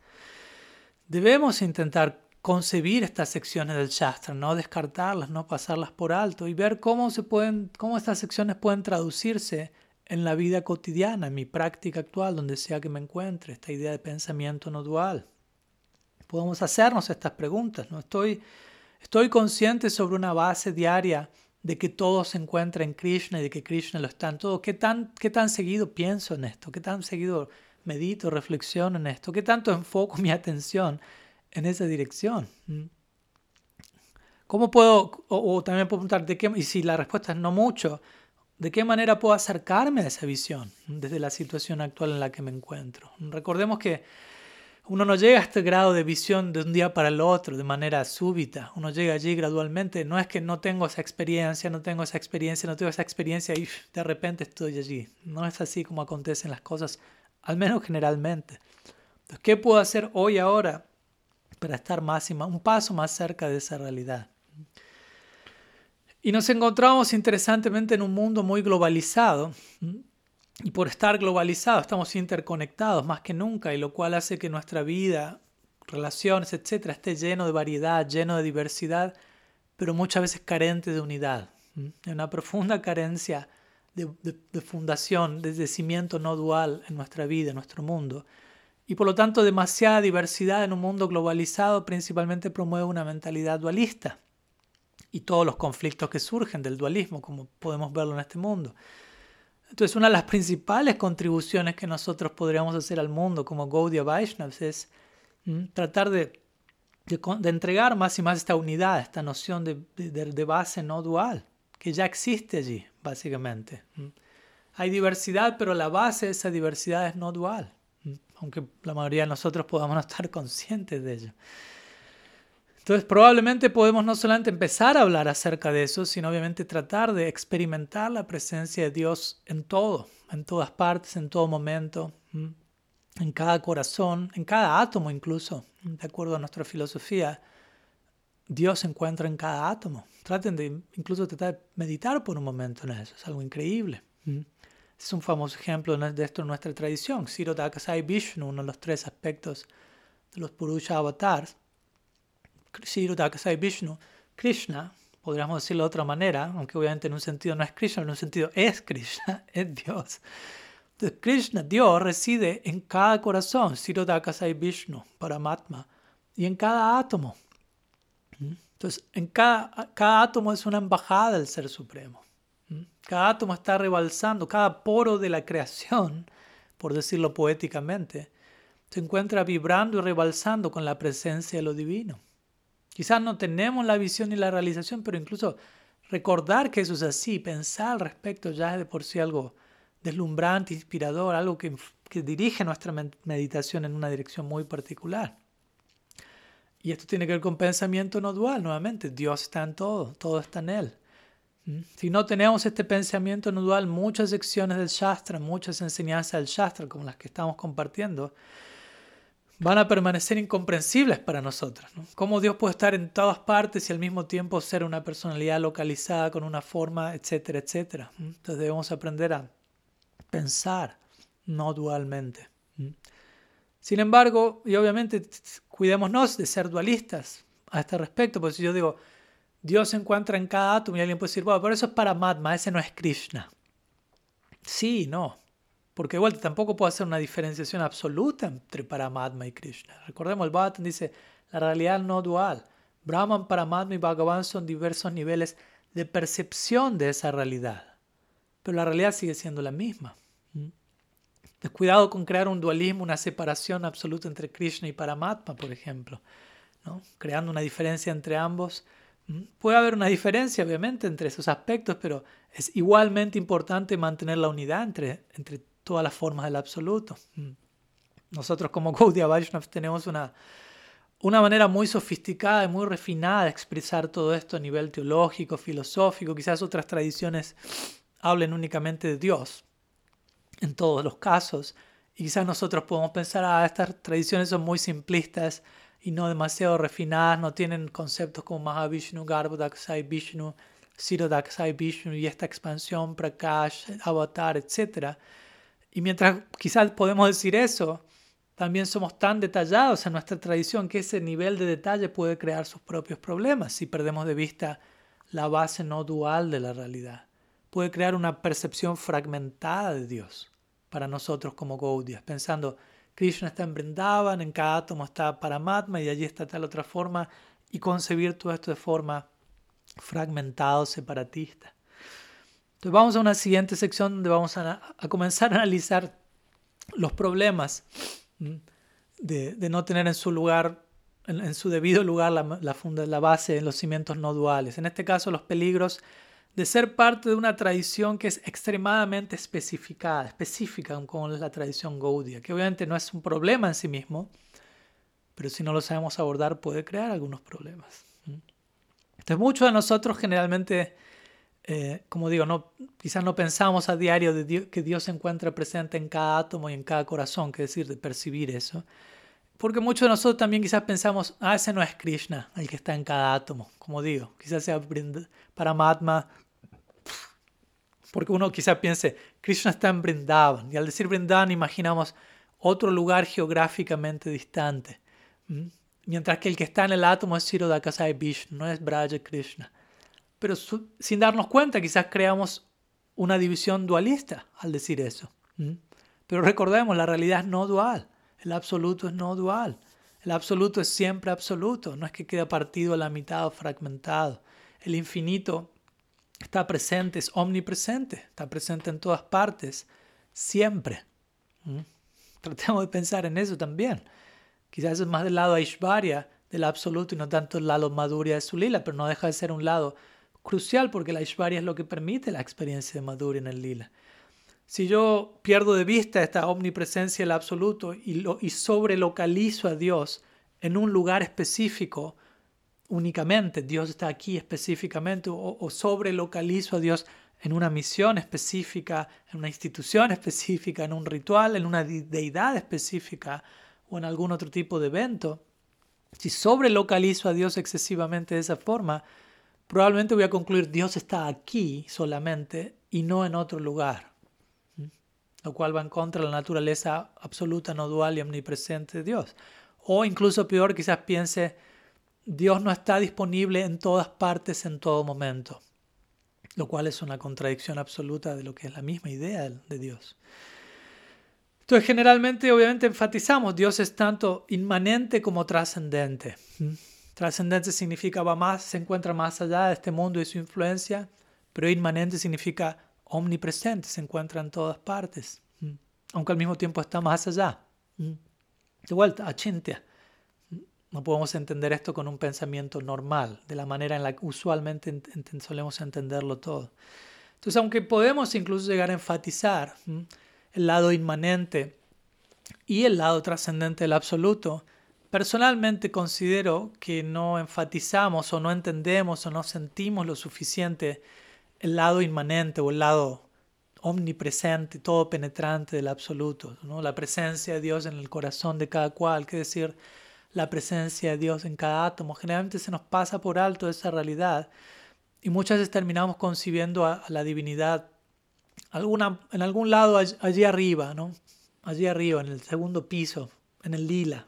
debemos intentar concebir estas secciones del Shastra, no descartarlas, no pasarlas por alto y ver cómo, se pueden, cómo estas secciones pueden traducirse en la vida cotidiana, en mi práctica actual, donde sea que me encuentre, esta idea de pensamiento no dual. Podemos hacernos estas preguntas, ¿no? Estoy, estoy consciente sobre una base diaria de que todo se encuentra en Krishna y de que Krishna lo está en todo. ¿Qué tan, qué tan seguido pienso en esto? ¿Qué tan seguido medito, reflexiono en esto? ¿Qué tanto enfoco mi atención en esa dirección. ¿Cómo puedo, o, también puedo preguntar, ¿de qué, y si la respuesta es no mucho, ¿de qué manera puedo acercarme a esa visión desde la situación actual en la que me encuentro? Recordemos que uno no llega a este grado de visión de un día para el otro, de manera súbita. Uno llega allí gradualmente. No es que no tengo esa experiencia, no tengo esa experiencia, no tengo esa experiencia y de repente estoy allí. No es así como acontecen las cosas, al menos generalmente. Entonces, ¿qué puedo hacer hoy, ahora, para estar más un paso más cerca de esa realidad. Y nos encontramos interesantemente en un mundo muy globalizado. Y por estar globalizado estamos interconectados más que nunca, y lo cual hace que nuestra vida, relaciones, etcétera, esté lleno de variedad, lleno de diversidad, pero muchas veces carente de unidad. Hay una profunda carencia de, de fundación, de cimiento no dual en nuestra vida, en nuestro mundo. Y por lo tanto demasiada diversidad en un mundo globalizado principalmente promueve una mentalidad dualista y todos los conflictos que surgen del dualismo, como podemos verlo en este mundo. Entonces una de las principales contribuciones que nosotros podríamos hacer al mundo como Gaudiya Vaishnavas es tratar de, de, entregar más y más esta unidad, esta noción de, de, base no dual, que ya existe allí, básicamente. Hay diversidad, pero la base de esa diversidad es no dual aunque la mayoría de nosotros podamos no estar conscientes de ello. Entonces probablemente podemos no solamente empezar a hablar acerca de eso, sino obviamente tratar de experimentar la presencia de Dios en todo, en todas partes, en todo momento, en cada corazón, en cada átomo incluso, de acuerdo a nuestra filosofía. Dios se encuentra en cada átomo. Traten de incluso tratar de meditar por un momento en eso, es algo increíble. Es un famoso ejemplo de esto en nuestra tradición. Siro Dakasai Vishnu, uno de los tres aspectos de los Purusha avatars. Siro Dakasai Vishnu, Krishna, podríamos decirlo de otra manera, aunque obviamente en un sentido no es Krishna, en un sentido es Krishna, es Dios. Entonces, Krishna, Dios, reside en cada corazón, Siro Dakasai Vishnu, Paramatma, y en cada átomo. Entonces, en cada, cada átomo es una embajada del Ser Supremo. Cada átomo está rebalsando, cada poro de la creación, por decirlo poéticamente, se encuentra vibrando y rebalsando con la presencia de lo divino. Quizás no tenemos la visión y la realización, pero incluso recordar que eso es así, pensar al respecto ya es de por sí algo deslumbrante, inspirador, algo que, que dirige nuestra meditación en una dirección muy particular. Y esto tiene que ver con pensamiento no dual, nuevamente. Dios está en todo, todo está en Él. Si no tenemos este pensamiento no dual, muchas secciones del Shastra, muchas enseñanzas del Shastra, como las que estamos compartiendo, van a permanecer incomprensibles para nosotros. ¿Cómo Dios puede estar en todas partes y al mismo tiempo ser una personalidad localizada con una forma, etcétera, etcétera? Entonces debemos aprender a pensar no dualmente. Sin embargo, y obviamente cuidémonos de ser dualistas a este respecto, porque si yo digo, Dios se encuentra en cada átomo y alguien puede decir, bueno, pero eso es Paramatma, ese no es Krishna. Sí, no. Porque igual tampoco puedo hacer una diferenciación absoluta entre Paramatma y Krishna. Recordemos, el Bhagavatam dice, la realidad no dual. Brahman, Paramatma y Bhagavan son diversos niveles de percepción de esa realidad. Pero la realidad sigue siendo la misma. Cuidado con crear un dualismo, una separación absoluta entre Krishna y Paramatma, por ejemplo. ¿no? Creando una diferencia entre ambos. Puede haber una diferencia, obviamente, entre esos aspectos, pero es igualmente importante mantener la unidad entre, entre todas las formas del absoluto. Mm. Nosotros como Gaudiya Vaishnava tenemos una, una manera muy sofisticada y muy refinada de expresar todo esto a nivel teológico, filosófico. Quizás otras tradiciones hablen únicamente de Dios en todos los casos. Y quizás nosotros podemos pensar, ah, estas tradiciones son muy simplistas y no demasiado refinadas, no tienen conceptos como Mahavishnu, Garbhodaksai Vishnu, Sirodaksai Vishnu y esta expansión, Prakash, Avatar, etc. Y mientras quizás podemos decir eso, también somos tan detallados en nuestra tradición que ese nivel de detalle puede crear sus propios problemas si perdemos de vista la base no dual de la realidad. Puede crear una percepción fragmentada de Dios para nosotros como Gaudias, pensando Krishna está en Vrindavan, en cada átomo está Paramatma y allí está tal otra forma, y concebir todo esto de forma fragmentada, separatista. Entonces vamos a una siguiente sección donde vamos a, comenzar a analizar los problemas de, no tener en su lugar, en, su debido lugar, la, la, la base en los cimientos no duales. En este caso, los peligros de ser parte de una tradición que es extremadamente especificada, específica como es la tradición Gaudia, que obviamente no es un problema en sí mismo, pero si no lo sabemos abordar puede crear algunos problemas. Entonces muchos de nosotros generalmente eh, como digo, no, quizás no pensamos a diario de que Dios se encuentra presente en cada átomo y en cada corazón, que decir, de percibir eso. Porque muchos de nosotros también quizás pensamos, ah, ese no es Krishna, el que está en cada átomo, como digo, quizás sea Paramatma, porque uno quizás piense, Krishna está en Brindavan, y al decir Brindavan imaginamos otro lugar geográficamente distante, mientras que el que está en el átomo es Sirodakasai Vishnu, no es Braja Krishna pero sin darnos cuenta quizás creamos una división dualista al decir eso. Pero recordemos, la realidad es no dual, el absoluto es no dual, el absoluto es siempre absoluto, no es que quede partido a la mitad fragmentado. El infinito está presente, es omnipresente, está presente en todas partes, siempre. Tratemos de pensar en eso también. Quizás es más del lado Aishvarya, del absoluto, y no tanto el lado Madhurya de su lila, pero no deja de ser un lado crucial porque la Ishvarya es lo que permite la experiencia de Madhurya en el lila. Si yo pierdo de vista esta omnipresencia del absoluto y, lo, y sobrelocalizo a Dios en un lugar específico únicamente, Dios está aquí específicamente, o, o sobrelocalizo a Dios en una misión específica, en una institución específica, en un ritual, en una deidad específica o en algún otro tipo de evento, si sobrelocalizo a Dios excesivamente de esa forma, probablemente voy a concluir Dios está aquí solamente y no en otro lugar, lo cual va en contra de la naturaleza absoluta, no dual y omnipresente de Dios. O incluso peor, quizás piense, Dios no está disponible en todas partes en todo momento, lo cual es una contradicción absoluta de lo que es la misma idea de Dios. Entonces, generalmente, obviamente, enfatizamos, Dios es tanto inmanente como trascendente. Trascendente significa va más, se encuentra más allá de este mundo y su influencia, pero inmanente significa omnipresente, se encuentra en todas partes, aunque al mismo tiempo está más allá. De vuelta, achintya. No podemos entender esto con un pensamiento normal, de la manera en la que usualmente solemos entenderlo todo. Entonces, aunque podemos incluso llegar a enfatizar el lado inmanente y el lado trascendente del absoluto, Personalmente considero que no enfatizamos o no entendemos o no sentimos lo suficiente el lado inmanente o el lado omnipresente, todo penetrante del absoluto, ¿no? la presencia de Dios en el corazón de cada cual, que decir, la presencia de Dios en cada átomo. Generalmente se nos pasa por alto esa realidad y muchas veces terminamos concibiendo a, la divinidad alguna, en algún lado allí, arriba, ¿no? allí arriba, en el segundo piso, en el lila,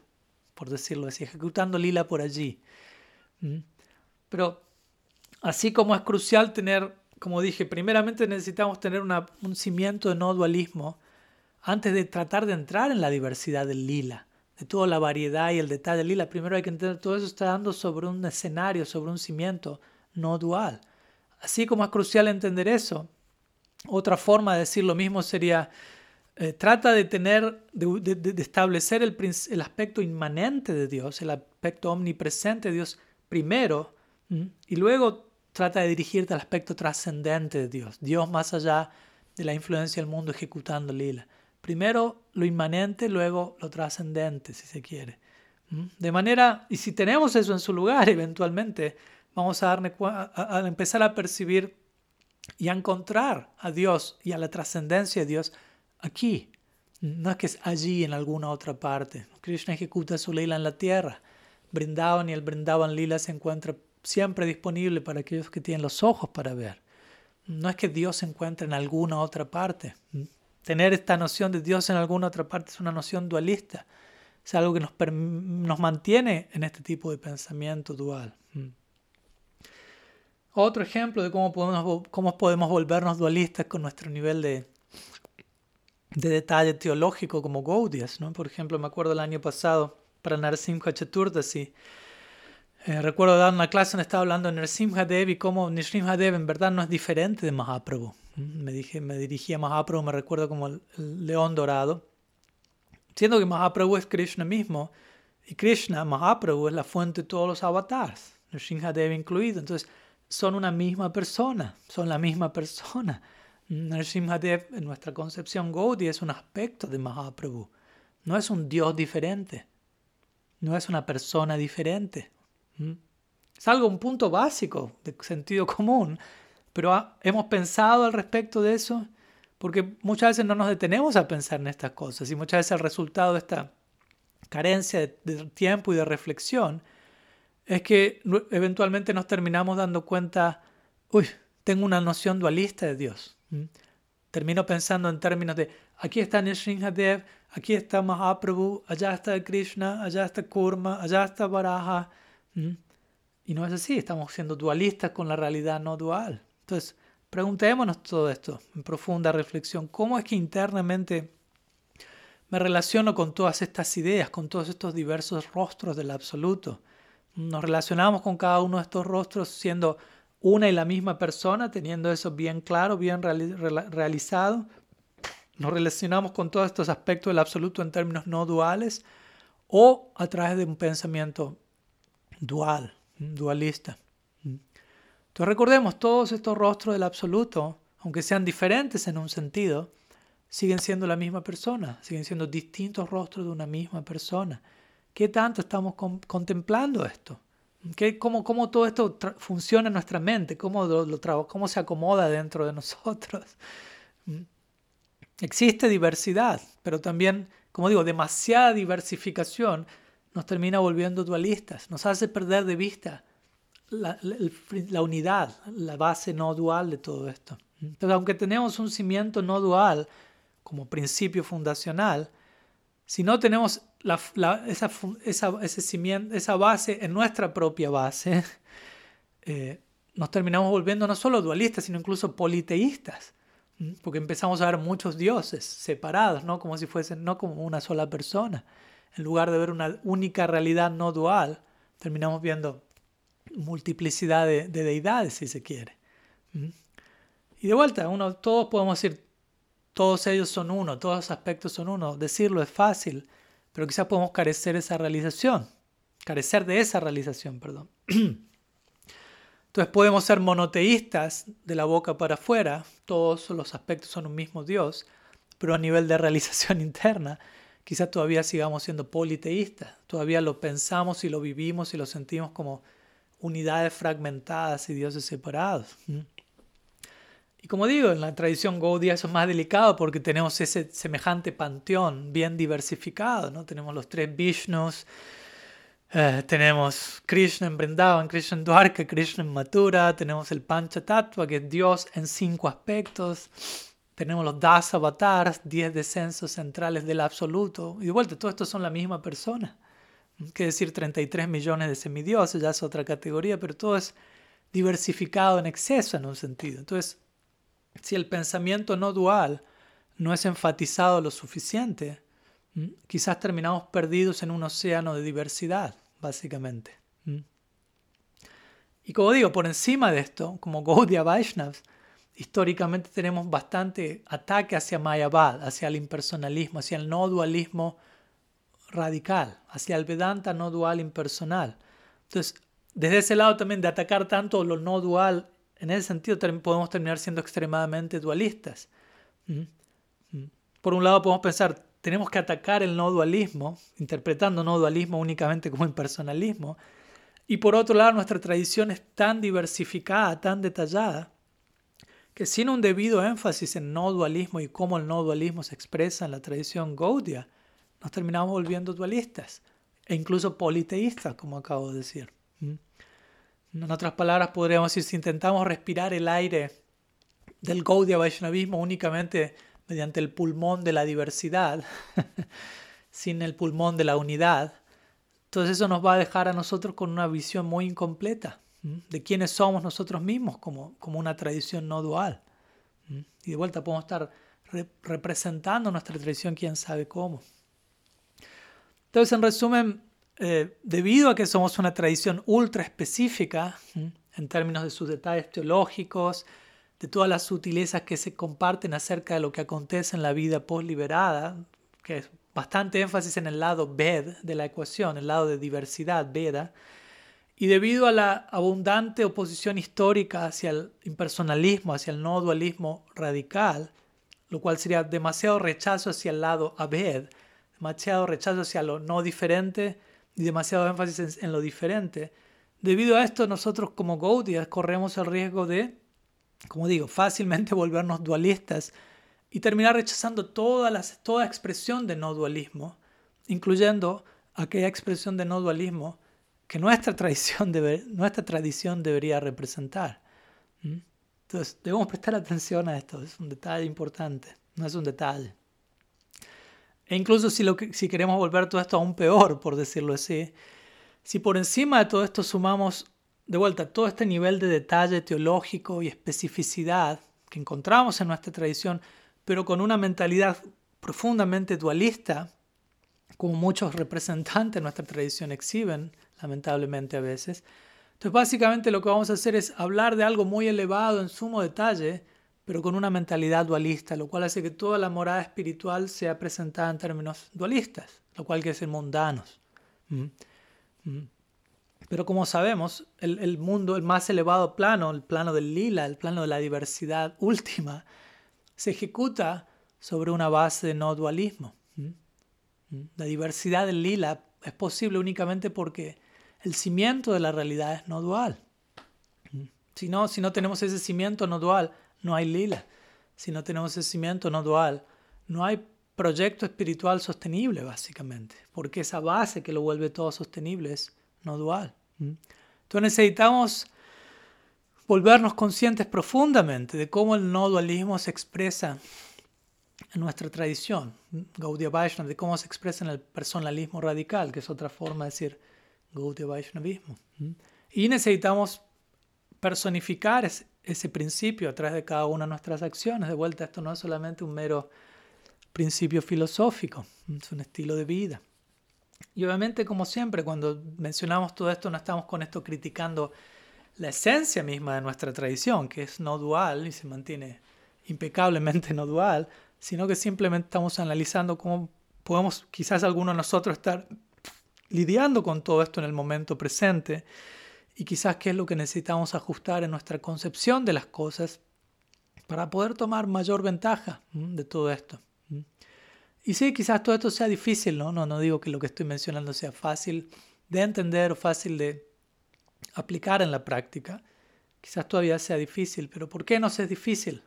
por decirlo así, ejecutando lila por allí. Pero así como es crucial tener como dije, primeramente necesitamos tener un cimiento de no dualismo antes de tratar de entrar en la diversidad del lila, de toda la variedad y el detalle del lila. Primero hay que entender todo eso está dando sobre un escenario, sobre un cimiento no dual. Así como es crucial entender eso, otra forma de decir lo mismo sería, eh, trata de tener, de, establecer el, el, aspecto inmanente de Dios, el aspecto omnipresente de Dios primero, y luego trata de dirigirte al aspecto trascendente de Dios, Dios más allá de la influencia del mundo ejecutando lila. Primero lo inmanente, luego lo trascendente, si se quiere. De manera, y si tenemos eso en su lugar, eventualmente vamos a, darle, a, empezar a percibir y a encontrar a Dios y a la trascendencia de Dios aquí. No es que es allí en alguna otra parte. Krishna ejecuta su lila en la tierra. Brindaban y el Brindavan lila se encuentra siempre disponible para aquellos que tienen los ojos para ver. No es que Dios se encuentre en alguna otra parte. Tener esta noción de Dios en alguna otra parte es una noción dualista. Es algo que nos, nos mantiene en este tipo de pensamiento dual. Otro ejemplo de cómo podemos, cómo podemos volvernos dualistas con nuestro nivel de, de detalle teológico como Gaudias. ¿no? Por ejemplo, me acuerdo el año pasado para Narsimha Chaturdashi eh, recuerdo dar una clase donde estaba hablando de Dev y cómo Dev en verdad no es diferente de Mahaprabhu. Me, dije, me dirigí a Mahaprabhu, me recuerdo como el, león dorado. Siendo que Mahaprabhu es Krishna mismo, y Krishna, Mahaprabhu, es la fuente de todos los avatars, Dev incluido. Entonces, son una misma persona, son la misma persona. Dev, en nuestra concepción Gaudi, es un aspecto de Mahaprabhu. No es un Dios diferente, no es una persona diferente. Es algo, un punto básico de sentido común, pero hemos pensado al respecto de eso porque muchas veces no nos detenemos a pensar en estas cosas y muchas veces el resultado de esta carencia de, tiempo y de reflexión es que eventualmente nos terminamos dando cuenta, uy, tengo una noción dualista de Dios. Termino pensando en términos de, aquí está Nrsimhadev, aquí está Mahaprabhu, allá está Krishna, allá está Kurma, allá está Varaha. Y no es así, estamos siendo dualistas con la realidad no dual. Entonces, preguntémonos todo esto en profunda reflexión. ¿Cómo es que internamente me relaciono con todas estas ideas, con todos estos diversos rostros del absoluto? Nos relacionamos con cada uno de estos rostros siendo una y la misma persona, teniendo eso bien claro, bien realizado. Nos relacionamos con todos estos aspectos del absoluto en términos no duales o a través de un pensamiento dual, dualista. Entonces recordemos, todos estos rostros del absoluto, aunque sean diferentes en un sentido, siguen siendo la misma persona, siguen siendo distintos rostros de una misma persona. ¿Qué tanto estamos contemplando esto? ¿Qué, cómo, cómo, todo esto funciona en nuestra mente? ¿Cómo, lo, ¿Cómo se acomoda dentro de nosotros? Existe diversidad, pero también, como digo, demasiada diversificación nos termina volviendo dualistas, nos hace perder de vista la, unidad, la base no dual de todo esto. Entonces, aunque tenemos un cimiento no dual como principio fundacional, si no tenemos esa, ese cimiento, esa base en nuestra propia base, eh, nos terminamos volviendo no solo dualistas, sino incluso politeístas, porque empezamos a ver muchos dioses separados, ¿no? como si fuesen, no como una sola persona en lugar de ver una única realidad no dual, terminamos viendo multiplicidad de, deidades, si se quiere. Y de vuelta, uno, todos podemos decir, todos ellos son uno, todos los aspectos son uno. Decirlo es fácil, pero quizás podemos carecer esa realización, carecer de esa realización, perdón. Entonces podemos ser monoteístas de la boca para afuera, todos los aspectos son un mismo Dios, pero a nivel de realización interna quizás todavía sigamos siendo politeístas, todavía lo pensamos y lo vivimos y lo sentimos como unidades fragmentadas y dioses separados. Y como digo, en la tradición Gaudiya eso es más delicado porque tenemos ese semejante panteón bien diversificado, ¿no? Tenemos los tres Vishnus, eh, tenemos Krishna en Vrindavan, Krishna en Dwarka, Krishna en Mathura, tenemos el Panchatattva, que es Dios en cinco aspectos, tenemos los Das Avatars, diez descensos centrales del absoluto, y de vuelta, todo esto son la misma persona. Que decir 33 millones de semidioses, ya es otra categoría, pero todo es diversificado en exceso en un sentido. Entonces, si el pensamiento no dual no es enfatizado lo suficiente, quizás terminamos perdidos en un océano de diversidad, básicamente. Y como digo, por encima de esto, como Gaudiya Vaishnavas, históricamente tenemos bastante ataque hacia Mayavad, hacia el impersonalismo, hacia el no dualismo radical, hacia el Vedanta no dual impersonal. Entonces, desde ese lado también de atacar tanto lo no dual, en ese sentido podemos terminar siendo extremadamente dualistas. Por un lado podemos pensar, tenemos que atacar el no dualismo, interpretando no dualismo únicamente como impersonalismo. Y por otro lado, nuestra tradición es tan diversificada, tan detallada, que sin un debido énfasis en no dualismo y cómo el no dualismo se expresa en la tradición Gaudiya, nos terminamos volviendo dualistas e incluso politeístas, como acabo de decir. En otras palabras, podríamos decir, si intentamos respirar el aire del Gaudiya Vaishnavismo únicamente mediante el pulmón de la diversidad, sin el pulmón de la unidad, entonces eso nos va a dejar a nosotros con una visión muy incompleta de quiénes somos nosotros mismos como, como una tradición no dual. Y de vuelta podemos estar representando nuestra tradición quién sabe cómo. Entonces, en resumen, eh, debido a que somos una tradición ultra específica en términos de sus detalles teológicos, de todas las sutilezas que se comparten acerca de lo que acontece en la vida post-liberada, que es bastante énfasis en el lado Ved de la ecuación, el lado de diversidad Veda, y debido a la abundante oposición histórica hacia el impersonalismo, hacia el no dualismo radical, lo cual sería demasiado rechazo hacia el lado Abed, demasiado rechazo hacia lo no diferente y demasiado énfasis en, lo diferente. Debido a esto, nosotros como Gaudiya corremos el riesgo de como digo, fácilmente volvernos dualistas y terminar rechazando toda, las, toda expresión de no dualismo, incluyendo aquella expresión de no dualismo que nuestra tradición, debe, nuestra tradición debería representar. ¿Mm? Entonces, debemos prestar atención a esto, es un detalle importante, no es un detalle. E incluso si, lo que, si queremos volver todo esto aún peor, por decirlo así, si por encima de todo esto sumamos de vuelta, todo este nivel de detalle teológico y especificidad que encontramos en nuestra tradición, pero con una mentalidad profundamente dualista, como muchos representantes de nuestra tradición exhiben, lamentablemente a veces. Entonces, básicamente lo que vamos a hacer es hablar de algo muy elevado en sumo detalle, pero con una mentalidad dualista, lo cual hace que toda la morada espiritual sea presentada en términos dualistas, lo cual quiere decir mundanos. ¿Mm? ¿Mm? Pero como sabemos, el, mundo, el más elevado plano, el plano del lila, el plano de la diversidad última, se ejecuta sobre una base de no dualismo. La diversidad del lila es posible únicamente porque el cimiento de la realidad es no dual. Si no, si no tenemos ese cimiento no dual, no hay lila. Si no tenemos ese cimiento no dual, no hay proyecto espiritual sostenible, básicamente. Porque esa base que lo vuelve todo sostenible es no dual. Entonces necesitamos volvernos conscientes profundamente de cómo el no dualismo se expresa en nuestra tradición, Gaudiya Vaishnava, de cómo se expresa en el personalismo radical, que es otra forma de decir Gaudiya Vaishnavismo. Y necesitamos personificar ese, principio a través de cada una de nuestras acciones. De vuelta, esto no es solamente un mero principio filosófico, es un estilo de vida. Y obviamente, como siempre, cuando mencionamos todo esto, no estamos con esto criticando la esencia misma de nuestra tradición, que es no dual y se mantiene impecablemente no dual, sino que simplemente estamos analizando cómo podemos quizás algunos de nosotros estar lidiando con todo esto en el momento presente y quizás qué es lo que necesitamos ajustar en nuestra concepción de las cosas para poder tomar mayor ventaja de todo esto. Y sí, quizás todo esto sea difícil, ¿no? No, no digo que lo que estoy mencionando sea fácil de entender o fácil de aplicar en la práctica. quizás todavía sea difícil, pero ¿por qué no es difícil?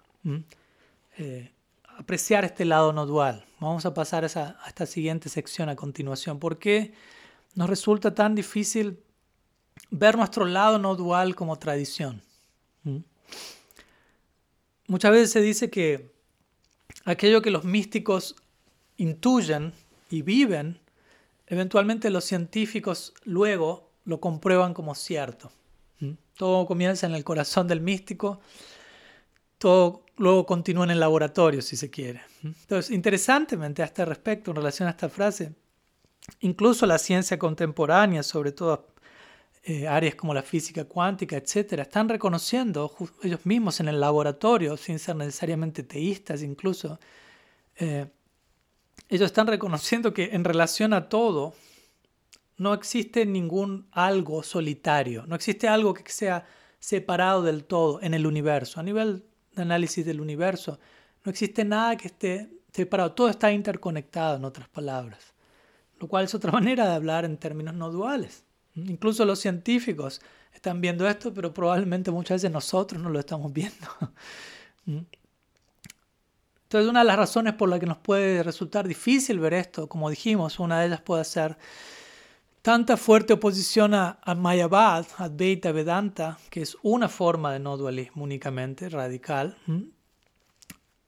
Eh, apreciar este lado no dual. Vamos a pasar a, esta siguiente sección a continuación. ¿Por qué nos resulta tan difícil ver nuestro lado no dual como tradición? ¿Mm? Muchas veces se dice que aquello que los místicos intuyen y viven, eventualmente los científicos luego lo comprueban como cierto. ¿Mm? Todo comienza en el corazón del místico, todo luego continúa en el laboratorio, si se quiere. ¿Mm? Entonces, interesantemente a este respecto, en relación a esta frase, incluso la ciencia contemporánea, sobre todo eh, áreas como la física cuántica, etcétera, están reconociendo ellos mismos en el laboratorio, sin ser necesariamente teístas incluso, eh, ellos están reconociendo que en relación a todo no existe ningún algo solitario, no existe algo que sea separado del todo en el universo. A nivel de análisis del universo, no existe nada que esté separado, todo está interconectado, en otras palabras, lo cual es otra manera de hablar en términos no duales. Incluso los científicos están viendo esto, pero probablemente muchas veces nosotros no lo estamos viendo. Entonces, una de las razones por las que nos puede resultar difícil ver esto, como dijimos, una de ellas puede ser tanta fuerte oposición a, a Mayavad, Advaita Vedanta, que es una forma de no dualismo únicamente, radical,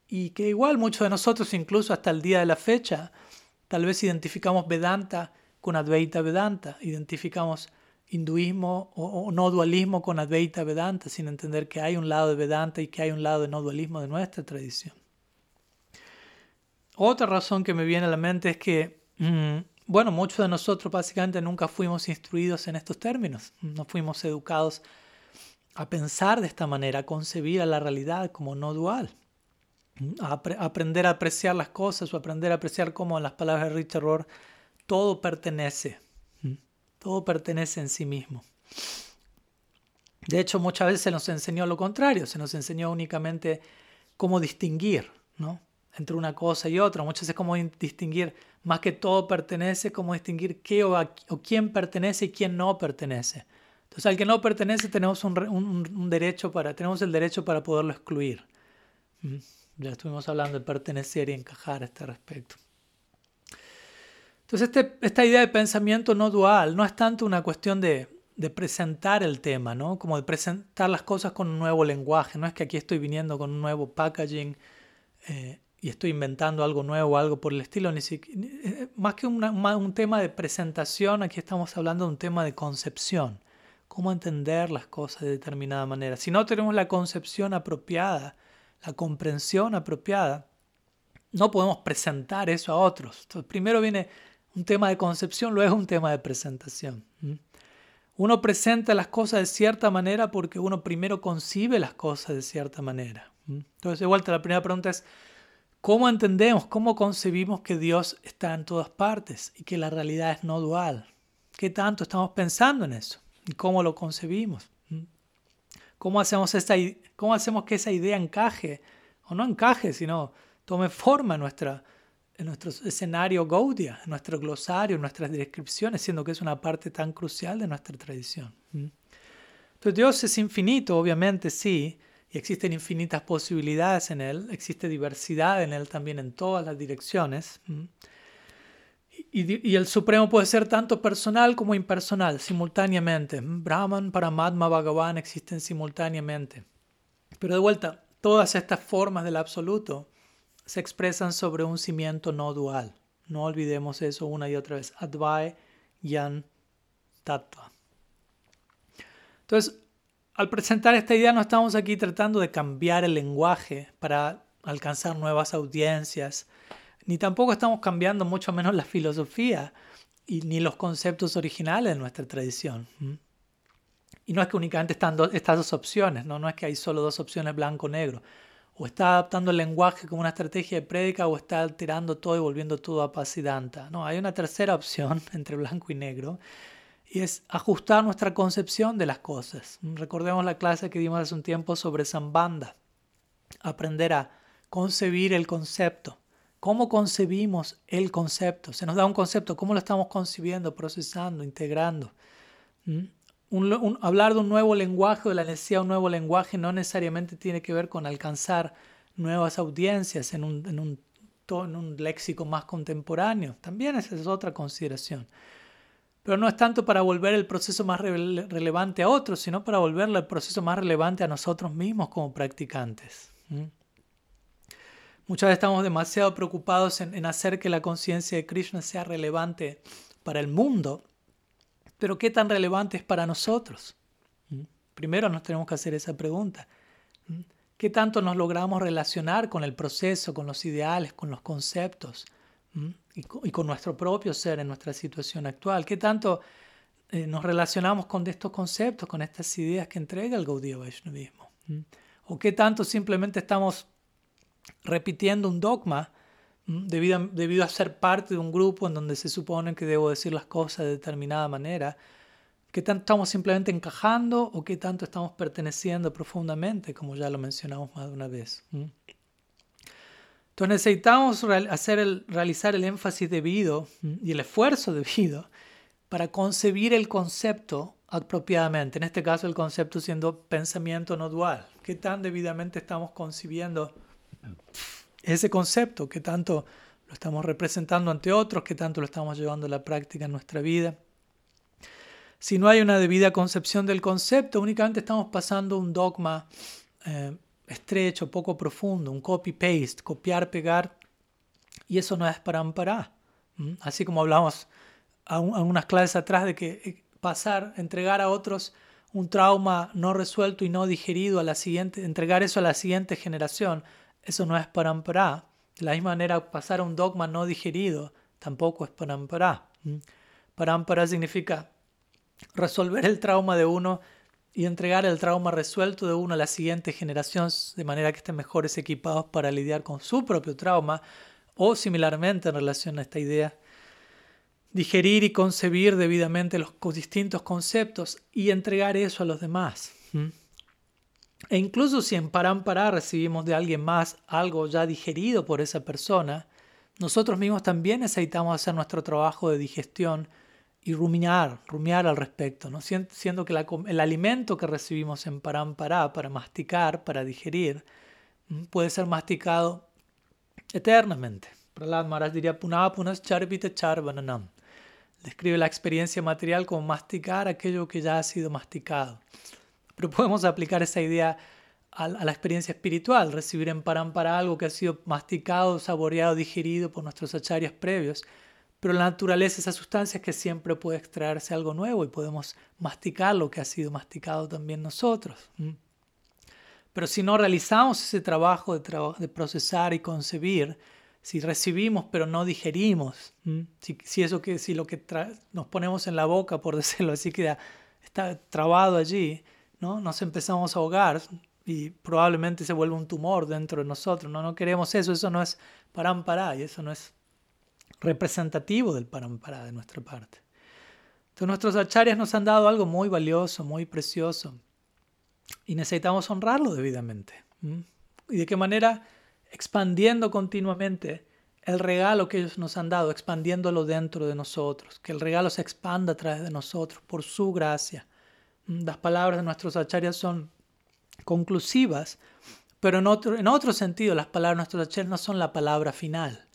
y que igual muchos de nosotros, incluso hasta el día de la fecha, tal vez identificamos Vedanta con Advaita Vedanta, identificamos hinduismo o, no dualismo con Advaita Vedanta, sin entender que hay un lado de Vedanta y que hay un lado de no dualismo de nuestra tradición. Otra razón que me viene a la mente es que, mm, bueno, muchos de nosotros básicamente nunca fuimos instruidos en estos términos, no fuimos educados a pensar de esta manera, a concebir a la realidad como no dual, a, aprender a apreciar las cosas o aprender a apreciar cómo en las palabras de Richard Rohr todo pertenece, todo pertenece en sí mismo. De hecho, muchas veces se nos enseñó lo contrario, se nos enseñó únicamente cómo distinguir, ¿no? entre una cosa y otra. Muchas veces cómo distinguir, más que todo pertenece, cómo distinguir qué o, quién pertenece y quién no pertenece. Entonces, al que no pertenece tenemos un, derecho para, tenemos el derecho para poderlo excluir. Ya estuvimos hablando de pertenecer y encajar a este respecto. Entonces, este, esta idea de pensamiento no dual no es tanto una cuestión de, presentar el tema, ¿no? Como de presentar las cosas con un nuevo lenguaje. No es que aquí estoy viniendo con un nuevo packaging eh, y estoy inventando algo nuevo algo por el estilo. Eh, más que un tema de presentación, aquí estamos hablando de un tema de concepción. Cómo entender las cosas de determinada manera. Si no tenemos la concepción apropiada, la comprensión apropiada, no podemos presentar eso a otros. Primero viene un tema de concepción, luego un tema de presentación. Uno presenta las cosas de cierta manera porque uno primero concibe las cosas de cierta manera. Entonces, de vuelta, la primera pregunta es, ¿Cómo entendemos, cómo concebimos que Dios está en todas partes y que la realidad es no dual? ¿Qué tanto estamos pensando en eso? ¿Y cómo lo concebimos? ¿Cómo hacemos, esta, cómo hacemos que esa idea encaje? O no encaje, sino tome forma en, nuestra, en nuestro escenario Gaudia, en nuestro glosario, en nuestras descripciones, siendo que es una parte tan crucial de nuestra tradición. ¿Mm? Entonces Dios es infinito, obviamente, sí, y existen infinitas posibilidades en él, existe diversidad en él también en todas las direcciones. Y, el Supremo puede ser tanto personal como impersonal, simultáneamente. Brahman, Paramatma, Bhagavan existen simultáneamente. Pero de vuelta, todas estas formas del absoluto se expresan sobre un cimiento no dual. No olvidemos eso una y otra vez. Advai, Yan, Tattva. Entonces, al presentar esta idea no estamos aquí tratando de cambiar el lenguaje para alcanzar nuevas audiencias, ni tampoco estamos cambiando mucho menos la filosofía y, ni los conceptos originales de nuestra tradición. Y no es que únicamente están estas dos opciones, ¿no? no es que hay solo dos opciones blanco-negro. O está adaptando el lenguaje como una estrategia de prédica o está alterando todo y volviendo todo a paz y danta. No, hay una tercera opción entre blanco y negro y es ajustar nuestra concepción de las cosas. Recordemos la clase que dimos hace un tiempo sobre Zambanda. Aprender a concebir el concepto. ¿Cómo concebimos el concepto? Se nos da un concepto, ¿cómo lo estamos concibiendo, procesando, integrando? ¿Mm? Hablar de un nuevo lenguaje, de la necesidad de un nuevo lenguaje, no necesariamente tiene que ver con alcanzar nuevas audiencias en un, en un, en léxico más contemporáneo. También esa es otra consideración. Pero no es tanto para volver el proceso más relevante a otros, sino para volverlo el proceso más relevante a nosotros mismos como practicantes. Muchas veces estamos demasiado preocupados en, hacer que la conciencia de Krishna sea relevante para el mundo, pero ¿qué tan relevante es para nosotros? Primero nos tenemos que hacer esa pregunta. ¿Qué tanto nos logramos relacionar con el proceso, con los ideales, con los conceptos? y, con nuestro propio ser en nuestra situación actual. ¿Qué tanto eh, nos relacionamos con estos conceptos, con estas ideas que entrega el Gaudiya Vaishnavismo? ¿O qué tanto simplemente estamos repitiendo un dogma debido debido a ser parte de un grupo en donde se supone que debo decir las cosas de determinada manera? ¿Qué tanto estamos simplemente encajando o qué tanto estamos perteneciendo profundamente, como ya lo mencionamos más de una vez? Entonces necesitamos hacer el, realizar el énfasis debido y el esfuerzo debido para concebir el concepto apropiadamente. En este caso el concepto siendo pensamiento no dual. ¿Qué tan debidamente estamos concibiendo ese concepto? ¿Qué tanto lo estamos representando ante otros? ¿Qué tanto lo estamos llevando a la práctica en nuestra vida? Si no hay una debida concepción del concepto, únicamente estamos pasando un dogma eh, estrecho, poco profundo, un copy-paste, copiar, pegar, y eso no es para amparar. Así como hablamos a, unas clases atrás de que eh, pasar, entregar a otros un trauma no resuelto y no digerido a la siguiente, entregar eso a la siguiente generación, eso no es para amparar. De la misma manera, pasar a un dogma no digerido tampoco es para amparar. Para amparar significa resolver el trauma de uno y entregar el trauma resuelto de uno a la siguiente generación de manera que estén mejores equipados para lidiar con su propio trauma o similarmente en relación a esta idea, digerir y concebir debidamente los distintos conceptos y entregar eso a los demás. E incluso si en Parampara recibimos de alguien más algo ya digerido por esa persona, nosotros mismos también necesitamos hacer nuestro trabajo de digestión y rumiar, rumiar al respecto, ¿no? siendo que el alimento que recibimos en Parampará para masticar, para digerir, puede ser masticado eternamente. Prahlad Maharaj diría punas charvita charvananam. Describe la experiencia material como masticar aquello que ya ha sido masticado. Pero podemos aplicar esa idea a, la experiencia espiritual, recibir en Parampara algo que ha sido masticado, saboreado, digerido por nuestros acharyas previos pero la naturaleza, esa sustancia es que siempre puede extraerse algo nuevo y podemos masticar lo que ha sido masticado también nosotros. Pero si no realizamos ese trabajo de, procesar y concebir, si recibimos pero no digerimos, si, eso que, si lo que nos ponemos en la boca, por decirlo así, queda, está trabado allí, ¿no? nos empezamos a ahogar y probablemente se vuelve un tumor dentro de nosotros. No, no queremos eso, eso no es parampara y eso no es representativo del parampara de nuestra parte. Entonces nuestros acharyas nos han dado algo muy valioso, muy precioso, y necesitamos honrarlo debidamente. ¿Y de qué manera? Expandiendo continuamente el regalo que ellos nos han dado, expandiéndolo dentro de nosotros, que el regalo se expanda a través de nosotros por su gracia. Las palabras de nuestros acharyas son conclusivas, pero en otro, en otro sentido las palabras de nuestros acharyas no son la palabra final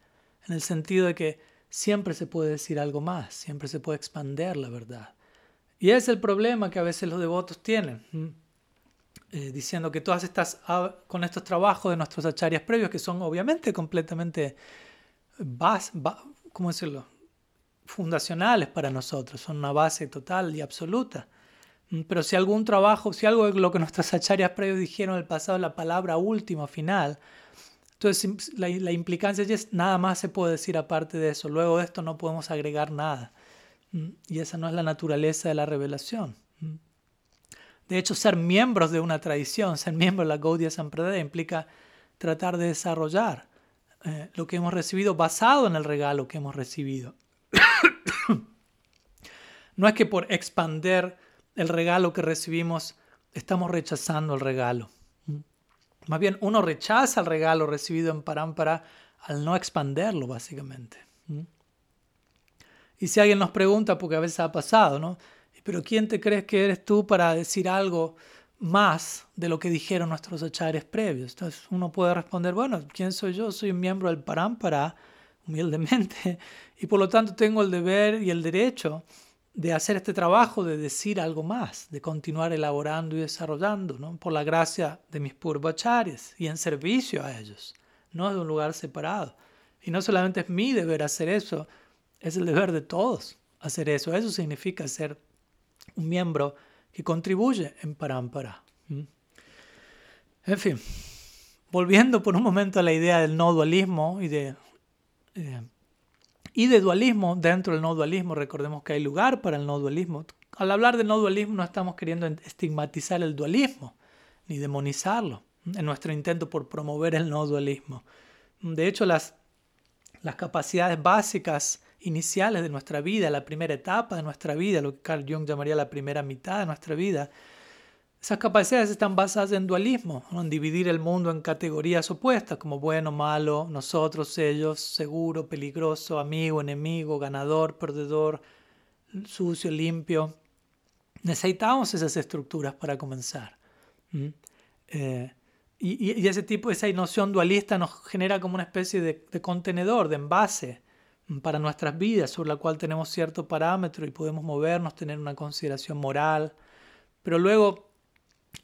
en el sentido de que siempre se puede decir algo más, siempre se puede expander la verdad. Y es el problema que a veces los devotos tienen, eh, diciendo que todas estas, con estos trabajos de nuestros acharyas previos, que son obviamente completamente, bas, ¿cómo decirlo? fundacionales para nosotros, son una base total y absoluta. Pero si algún trabajo, si algo de lo que nuestros acharyas previos dijeron en el pasado, la palabra última, final, entonces la, implicancia es nada más se puede decir aparte de eso. Luego de esto no podemos agregar nada. Mm, y esa no es la naturaleza de la revelación. Mm. De hecho, ser miembros de una tradición, ser miembro de la Gaudiya Sampradaya implica tratar de desarrollar eh, lo que hemos recibido basado en el regalo que hemos recibido. no es que por expander el regalo que recibimos estamos rechazando el regalo. Más bien uno rechaza el regalo recibido en Parámpara al no expanderlo, básicamente. Y si alguien nos pregunta, porque a veces ha pasado, ¿no? pero ¿quién te crees que eres tú para decir algo más de lo que dijeron nuestros achares previos? Entonces uno puede responder, bueno, ¿quién soy yo? Soy un miembro del Parámpara, humildemente, y por lo tanto tengo el deber y el derecho de hacer este trabajo, de decir algo más, de continuar elaborando y desarrollando, ¿no? por la gracia de mis purvachares y en servicio a ellos, no de un lugar separado. Y no solamente es mi deber hacer eso, es el deber de todos hacer eso. Eso significa ser un miembro que contribuye en Parampara. En fin, volviendo por un momento a la idea del no dualismo y de eh, y de dualismo dentro del no dualismo. Recordemos que hay lugar para el no dualismo. Al hablar de no dualismo no estamos queriendo estigmatizar el dualismo ni demonizarlo en nuestro intento por promover el no dualismo. De hecho, las, las capacidades básicas iniciales de nuestra vida, la primera etapa de nuestra vida, lo que Carl Jung llamaría la primera mitad de nuestra vida, esas capacidades están basadas en dualismo, en dividir el mundo en categorías opuestas como bueno, malo, nosotros, ellos, seguro, peligroso, amigo, enemigo, ganador, perdedor, sucio, limpio. Necesitamos esas estructuras para comenzar. Eh, y, ese tipo, esa noción dualista nos genera como una especie de, de contenedor, de envase para nuestras vidas, sobre la cual tenemos cierto parámetro y podemos movernos, tener una consideración moral. Pero luego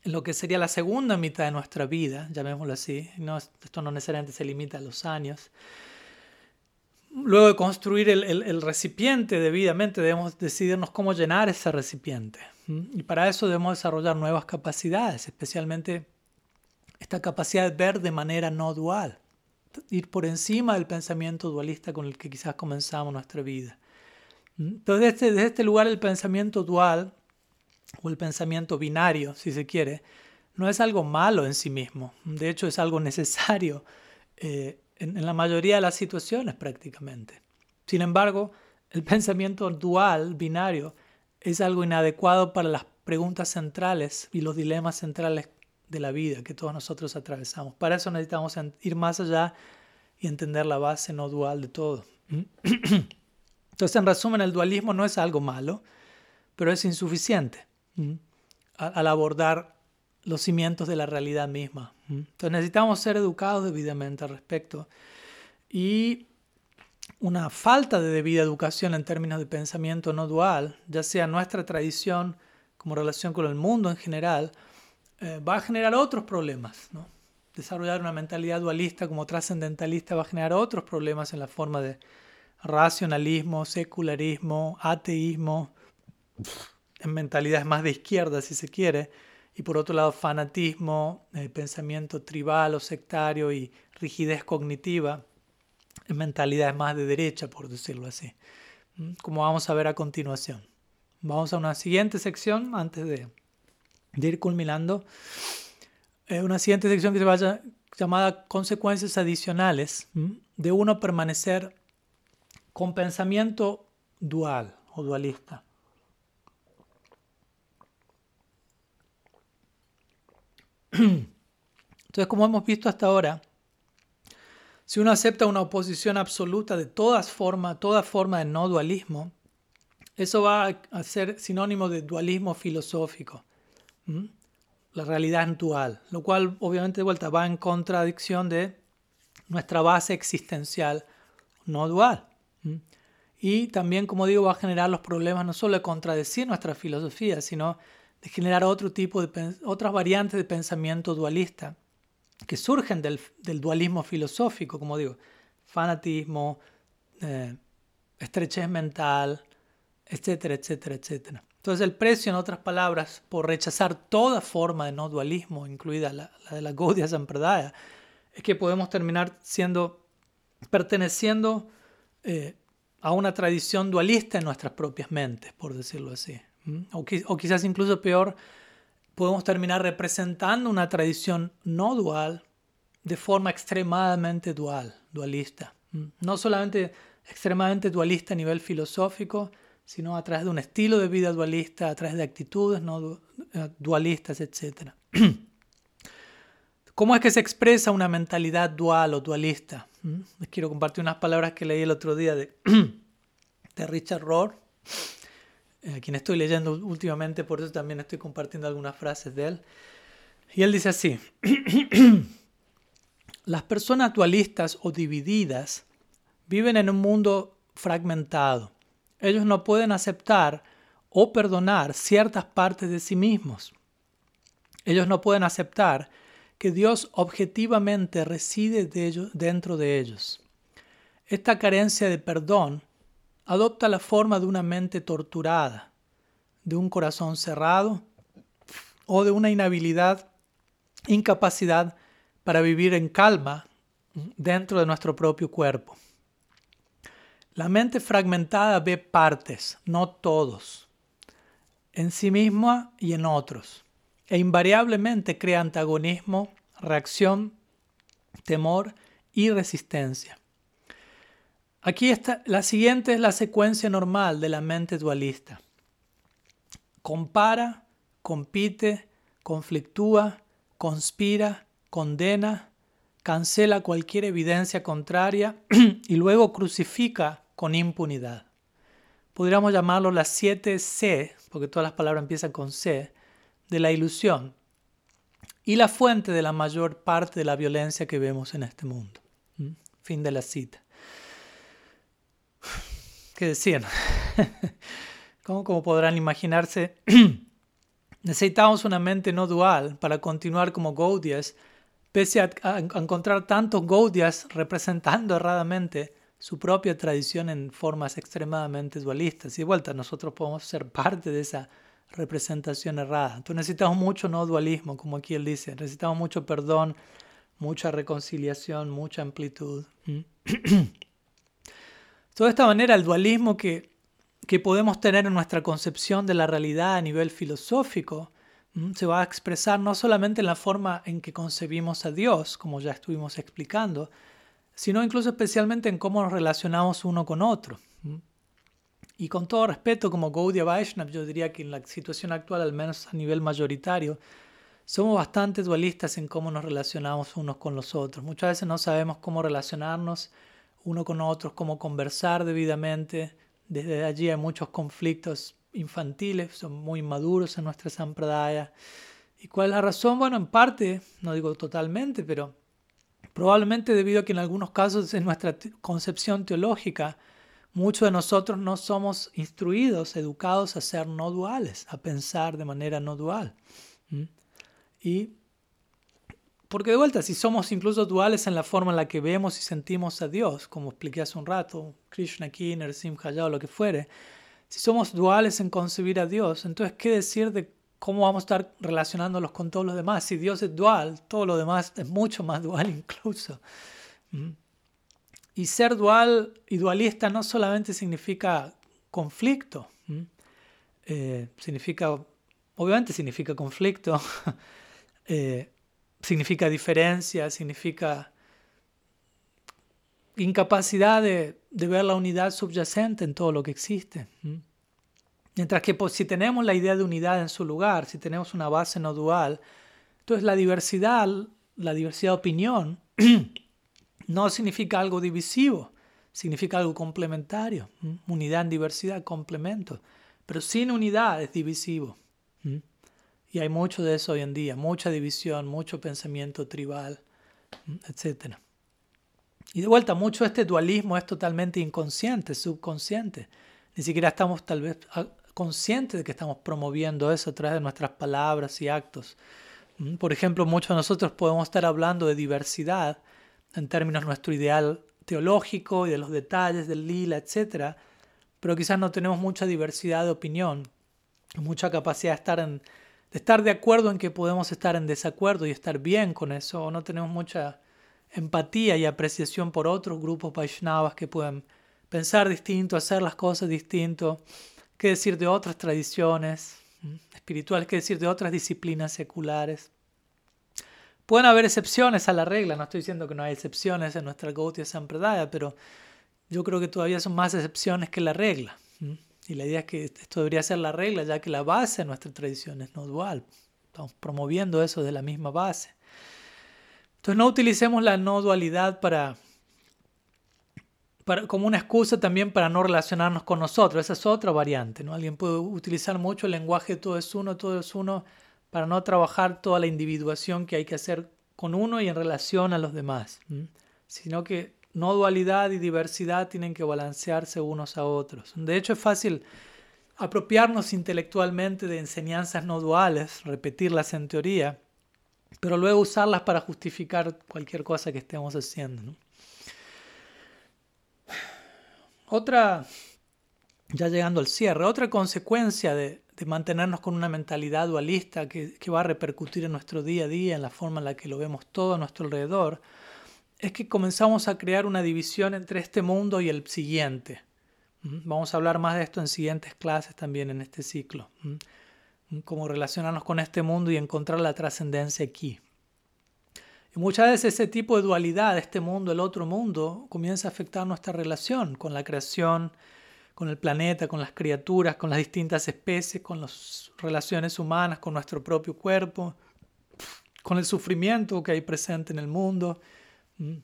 lo que sería la segunda mitad de nuestra vida, llamémoslo así, no, esto no necesariamente se limita a los años, luego de construir el, el, recipiente debidamente, debemos decidirnos cómo llenar ese recipiente. Y para eso debemos desarrollar nuevas capacidades, especialmente esta capacidad de ver de manera no dual, ir por encima del pensamiento dualista con el que quizás comenzamos nuestra vida. Entonces, desde, este lugar el pensamiento dual o el pensamiento binario, si se quiere, no es algo malo en sí mismo. De hecho, es algo necesario eh, en, la mayoría de las situaciones prácticamente. Sin embargo, el pensamiento dual, binario, es algo inadecuado para las preguntas centrales y los dilemas centrales de la vida que todos nosotros atravesamos. Para eso necesitamos ir más allá y entender la base no dual de todo. Entonces, en resumen, el dualismo no es algo malo, pero es insuficiente al abordar los cimientos de la realidad misma. Entonces necesitamos ser educados debidamente al respecto. Y una falta de debida educación en términos de pensamiento no dual, ya sea nuestra tradición como relación con el mundo en general, eh, va a generar otros problemas. Desarrollar una mentalidad dualista como trascendentalista va a generar otros problemas en la forma de racionalismo, secularismo, ateísmo, en mentalidades más de izquierda, si se quiere, y por otro lado fanatismo, eh, pensamiento tribal o sectario y rigidez cognitiva, en mentalidades más de derecha, por decirlo así, como vamos a ver a continuación. Vamos a una siguiente sección antes de, ir culminando. Eh, una siguiente sección que se vaya llamada consecuencias adicionales de uno permanecer con pensamiento dual o dualista. Entonces, como hemos visto hasta ahora, si uno acepta una oposición absoluta de todas formas, toda forma de no dualismo, eso va a ser sinónimo de dualismo filosófico. La realidad es dual, lo cual obviamente de vuelta va en contradicción de nuestra base existencial no dual. Y también, como digo, va a generar los problemas no solo de contradecir nuestra filosofía, sino de generar otro tipo de otras variantes de pensamiento dualista que surgen del, dualismo filosófico, como digo, fanatismo, eh, estrechez mental, etcétera, etcétera, etcétera. Entonces el precio, en otras palabras, por rechazar toda forma de no dualismo, incluida la, de la Gaudiya Sampradaya, es que podemos terminar siendo, perteneciendo eh, a una tradición dualista en nuestras propias mentes, por decirlo así. O, quizás incluso peor, podemos terminar representando una tradición no dual de forma extremadamente dual, dualista. No solamente extremadamente dualista a nivel filosófico, sino a través de un estilo de vida dualista, a través de actitudes no eh, dualistas, etc. ¿Cómo es que se expresa una mentalidad dual o dualista? Les quiero compartir unas palabras que leí el otro día de, de Richard Rohr a quien estoy leyendo últimamente, por eso también estoy compartiendo algunas frases de él. Y él dice así, las personas dualistas o divididas viven en un mundo fragmentado. Ellos no pueden aceptar o perdonar ciertas partes de sí mismos. Ellos no pueden aceptar que Dios objetivamente reside dentro de ellos. Esta carencia de perdón adopta la forma de una mente torturada, de un corazón cerrado o de una inhabilidad, incapacidad para vivir en calma dentro de nuestro propio cuerpo. La mente fragmentada ve partes, no todos, en sí misma y en otros, e invariablemente crea antagonismo, reacción, temor y resistencia. Aquí está, la siguiente es la secuencia normal de la mente dualista. Compara, compite, conflictúa, conspira, condena, cancela cualquier evidencia contraria y luego crucifica con impunidad. Podríamos llamarlo las siete C, porque todas las palabras empiezan con C, de la ilusión y la fuente de la mayor parte de la violencia que vemos en este mundo. ¿Mm? Fin de la cita. ¿Qué decían? ¿Cómo, como podrán imaginarse, necesitamos una mente no dual para continuar como Gaudias, pese a, encontrar tantos Gaudias representando erradamente su propia tradición en formas extremadamente dualistas. Y de vuelta, nosotros podemos ser parte de esa representación errada. Entonces necesitamos mucho no dualismo, como aquí él dice. Necesitamos mucho perdón, mucha reconciliación, mucha amplitud. De esta manera, el dualismo que, que podemos tener en nuestra concepción de la realidad a nivel filosófico se va a expresar no solamente en la forma en que concebimos a Dios, como ya estuvimos explicando, sino incluso especialmente en cómo nos relacionamos uno con otro. Y con todo respeto, como Gaudiya Vaishnav, yo diría que en la situación actual, al menos a nivel mayoritario, somos bastante dualistas en cómo nos relacionamos unos con los otros. Muchas veces no sabemos cómo relacionarnos uno con otros, cómo conversar debidamente. Desde allí hay muchos conflictos infantiles, son muy maduros en nuestra sampradaya. ¿Y cuál es la razón? Bueno, en parte, no digo totalmente, pero probablemente debido a que en algunos casos en nuestra concepción teológica, muchos de nosotros no somos instruidos, educados a ser no duales, a pensar de manera no dual. Y porque de vuelta, si somos incluso duales en la forma en la que vemos y sentimos a Dios, como expliqué hace un rato, Krishna aquí, Simha o lo que fuere, si somos duales en concebir a Dios, entonces, ¿qué decir de cómo vamos a estar relacionándolos con todos los demás? Si Dios es dual, todo lo demás es mucho más dual incluso. ¿Mm? Y ser dual y dualista no solamente significa conflicto, ¿Mm? eh, significa, obviamente significa conflicto, eh, significa diferencia, significa incapacidad de, ver la unidad subyacente en todo lo que existe. Mientras que pues, si tenemos la idea de unidad en su lugar, si tenemos una base no dual, entonces la diversidad, la diversidad de opinión, no significa algo divisivo, significa algo complementario. Unidad en diversidad, complemento. Pero sin unidad es divisivo. Y hay mucho de eso hoy en día, mucha división, mucho pensamiento tribal, etc. Y de vuelta, mucho de este dualismo es totalmente inconsciente, subconsciente. Ni siquiera estamos tal vez ah, conscientes de que estamos promoviendo eso a través de nuestras palabras y actos. Mm, por ejemplo, muchos de nosotros podemos estar hablando de diversidad en términos de nuestro ideal teológico y de los detalles del lila, etc. Pero quizás no tenemos mucha diversidad de opinión, mucha capacidad de estar en de estar de acuerdo en que podemos estar en desacuerdo y estar bien con eso, o no tenemos mucha empatía y apreciación por otros grupos Vaishnavas que pueden pensar distinto, hacer las cosas distinto, qué decir de otras tradiciones espirituales, qué decir de otras disciplinas seculares. Pueden haber excepciones a la regla, no estoy diciendo que no hay excepciones en nuestra Gautya Sampradaya, pero yo creo que todavía son más excepciones que la regla. Y la idea es que esto debería ser la regla, ya que la base de nuestra tradición es no dual. Estamos promoviendo eso de la misma base. Entonces no utilicemos la no dualidad para, como una excusa también para no relacionarnos con nosotros. Esa es otra variante. ¿no? Alguien puede utilizar mucho el lenguaje todo es uno, todo es uno, para no trabajar toda la individuación que hay que hacer con uno y en relación a los demás, sino que no dualidad y diversidad tienen que balancearse unos a otros. De hecho, es fácil apropiarnos intelectualmente de enseñanzas no duales, repetirlas en teoría, pero luego usarlas para justificar cualquier cosa que estemos haciendo. Otra, ya llegando al cierre, otra consecuencia de, mantenernos con una mentalidad dualista que, va a repercutir en nuestro día a día, en la forma en la que lo vemos todo a nuestro alrededor, es que comenzamos a crear una división entre este mundo y el siguiente. ¿Mm? Vamos a hablar más de esto en siguientes clases también en este ciclo. ¿Mm? Cómo relacionarnos con este mundo y encontrar la trascendencia aquí. Y muchas veces ese tipo de dualidad, este mundo, el otro mundo, comienza a afectar nuestra relación con la creación, con el planeta, con las criaturas, con las distintas especies, con las relaciones humanas, con nuestro propio cuerpo, con el sufrimiento que hay presente en el mundo. Mm.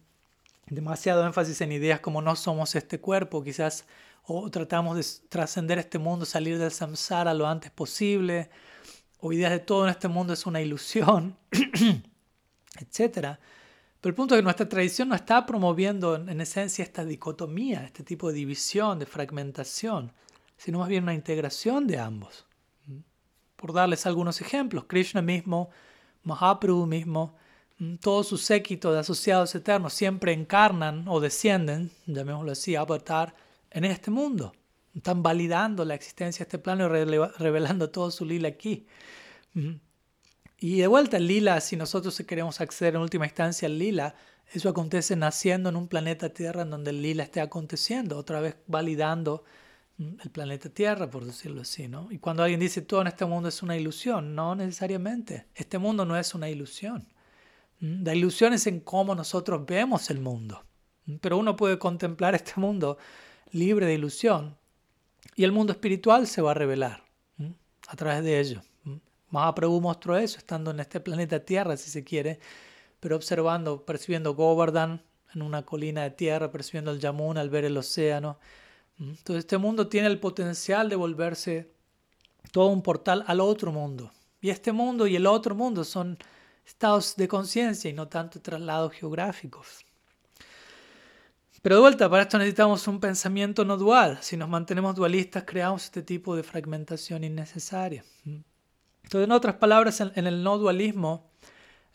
Demasiado énfasis en ideas como no somos este cuerpo, quizás o tratamos de trascender este mundo, salir del samsara lo antes posible, o ideas de todo en este mundo es una ilusión. etc. Pero el punto es que nuestra tradición no está promoviendo en esencia esta dicotomía, este tipo de división, de fragmentación, sino más bien una integración de ambos. Por darles algunos ejemplos, Krishna mismo, Mahaprabhu mismo, todos sus séquitos de asociados eternos siempre encarnan o descienden, llamémoslo así, avatar, en este mundo. Están validando la existencia de este plano y revelando todo su lila aquí. Y de vuelta el lila, si nosotros queremos acceder en última instancia al lila, eso acontece naciendo en un planeta Tierra en donde el lila esté aconteciendo, otra vez validando mm, el planeta Tierra, por decirlo así, ¿no? Y cuando alguien dice todo en este mundo es una ilusión, no necesariamente. Este mundo no es una ilusión. Mm, la ilusión es en cómo nosotros vemos el mundo. Mm, pero uno puede contemplar este mundo libre de ilusión y el mundo espiritual se va a revelar a través de ello. Mahaprabhu mostró eso estando en este planeta Tierra, si se quiere, pero observando, percibiendo Govardhan en una colina de tierra, percibiendo el Yamuna al ver el océano. Entonces este mundo tiene el potencial de volverse todo un portal al otro mundo. Y este mundo y el otro mundo son estados de conciencia y no tanto traslados geográficos. Pero de vuelta, para esto necesitamos un pensamiento no dual. Si nos mantenemos dualistas, creamos este tipo de fragmentación innecesaria. Entonces, en otras palabras, en, el no dualismo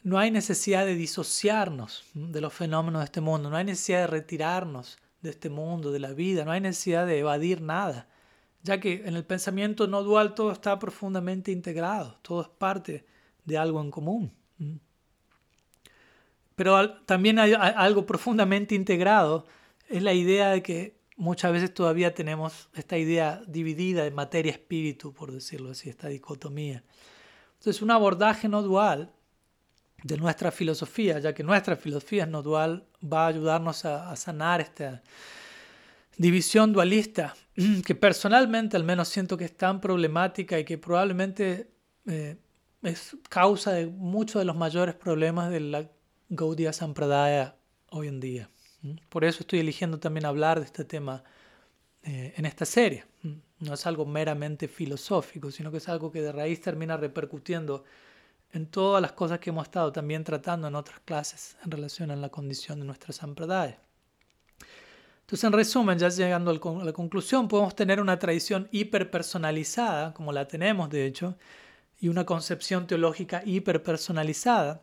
no hay necesidad de disociarnos de los fenómenos de este mundo, no hay necesidad de retirarnos de este mundo, de la vida, no hay necesidad de evadir nada, ya que en el pensamiento no dual todo está profundamente integrado, todo es parte de algo en común. Pero también hay algo profundamente integrado, es la idea de que muchas veces todavía tenemos esta idea dividida de materia-espíritu, por decirlo así, esta dicotomía. Entonces, un abordaje no dual de nuestra filosofía, ya que nuestra filosofía no dual, va a ayudarnos a, sanar esta división dualista, que personalmente al menos siento que es tan problemática y que probablemente eh, es causa de muchos de los mayores problemas de la Gaudiya Sampradaya hoy en día. Por eso estoy eligiendo también hablar de este tema eh, en esta serie. No es algo meramente filosófico, sino que es algo que de raíz termina repercutiendo en todas las cosas que hemos estado también tratando en otras clases en relación a la condición de nuestra sampradaya. Entonces, en resumen, ya llegando a la conclusión, podemos tener una tradición hiperpersonalizada, como la tenemos de hecho, y una concepción teológica hiperpersonalizada,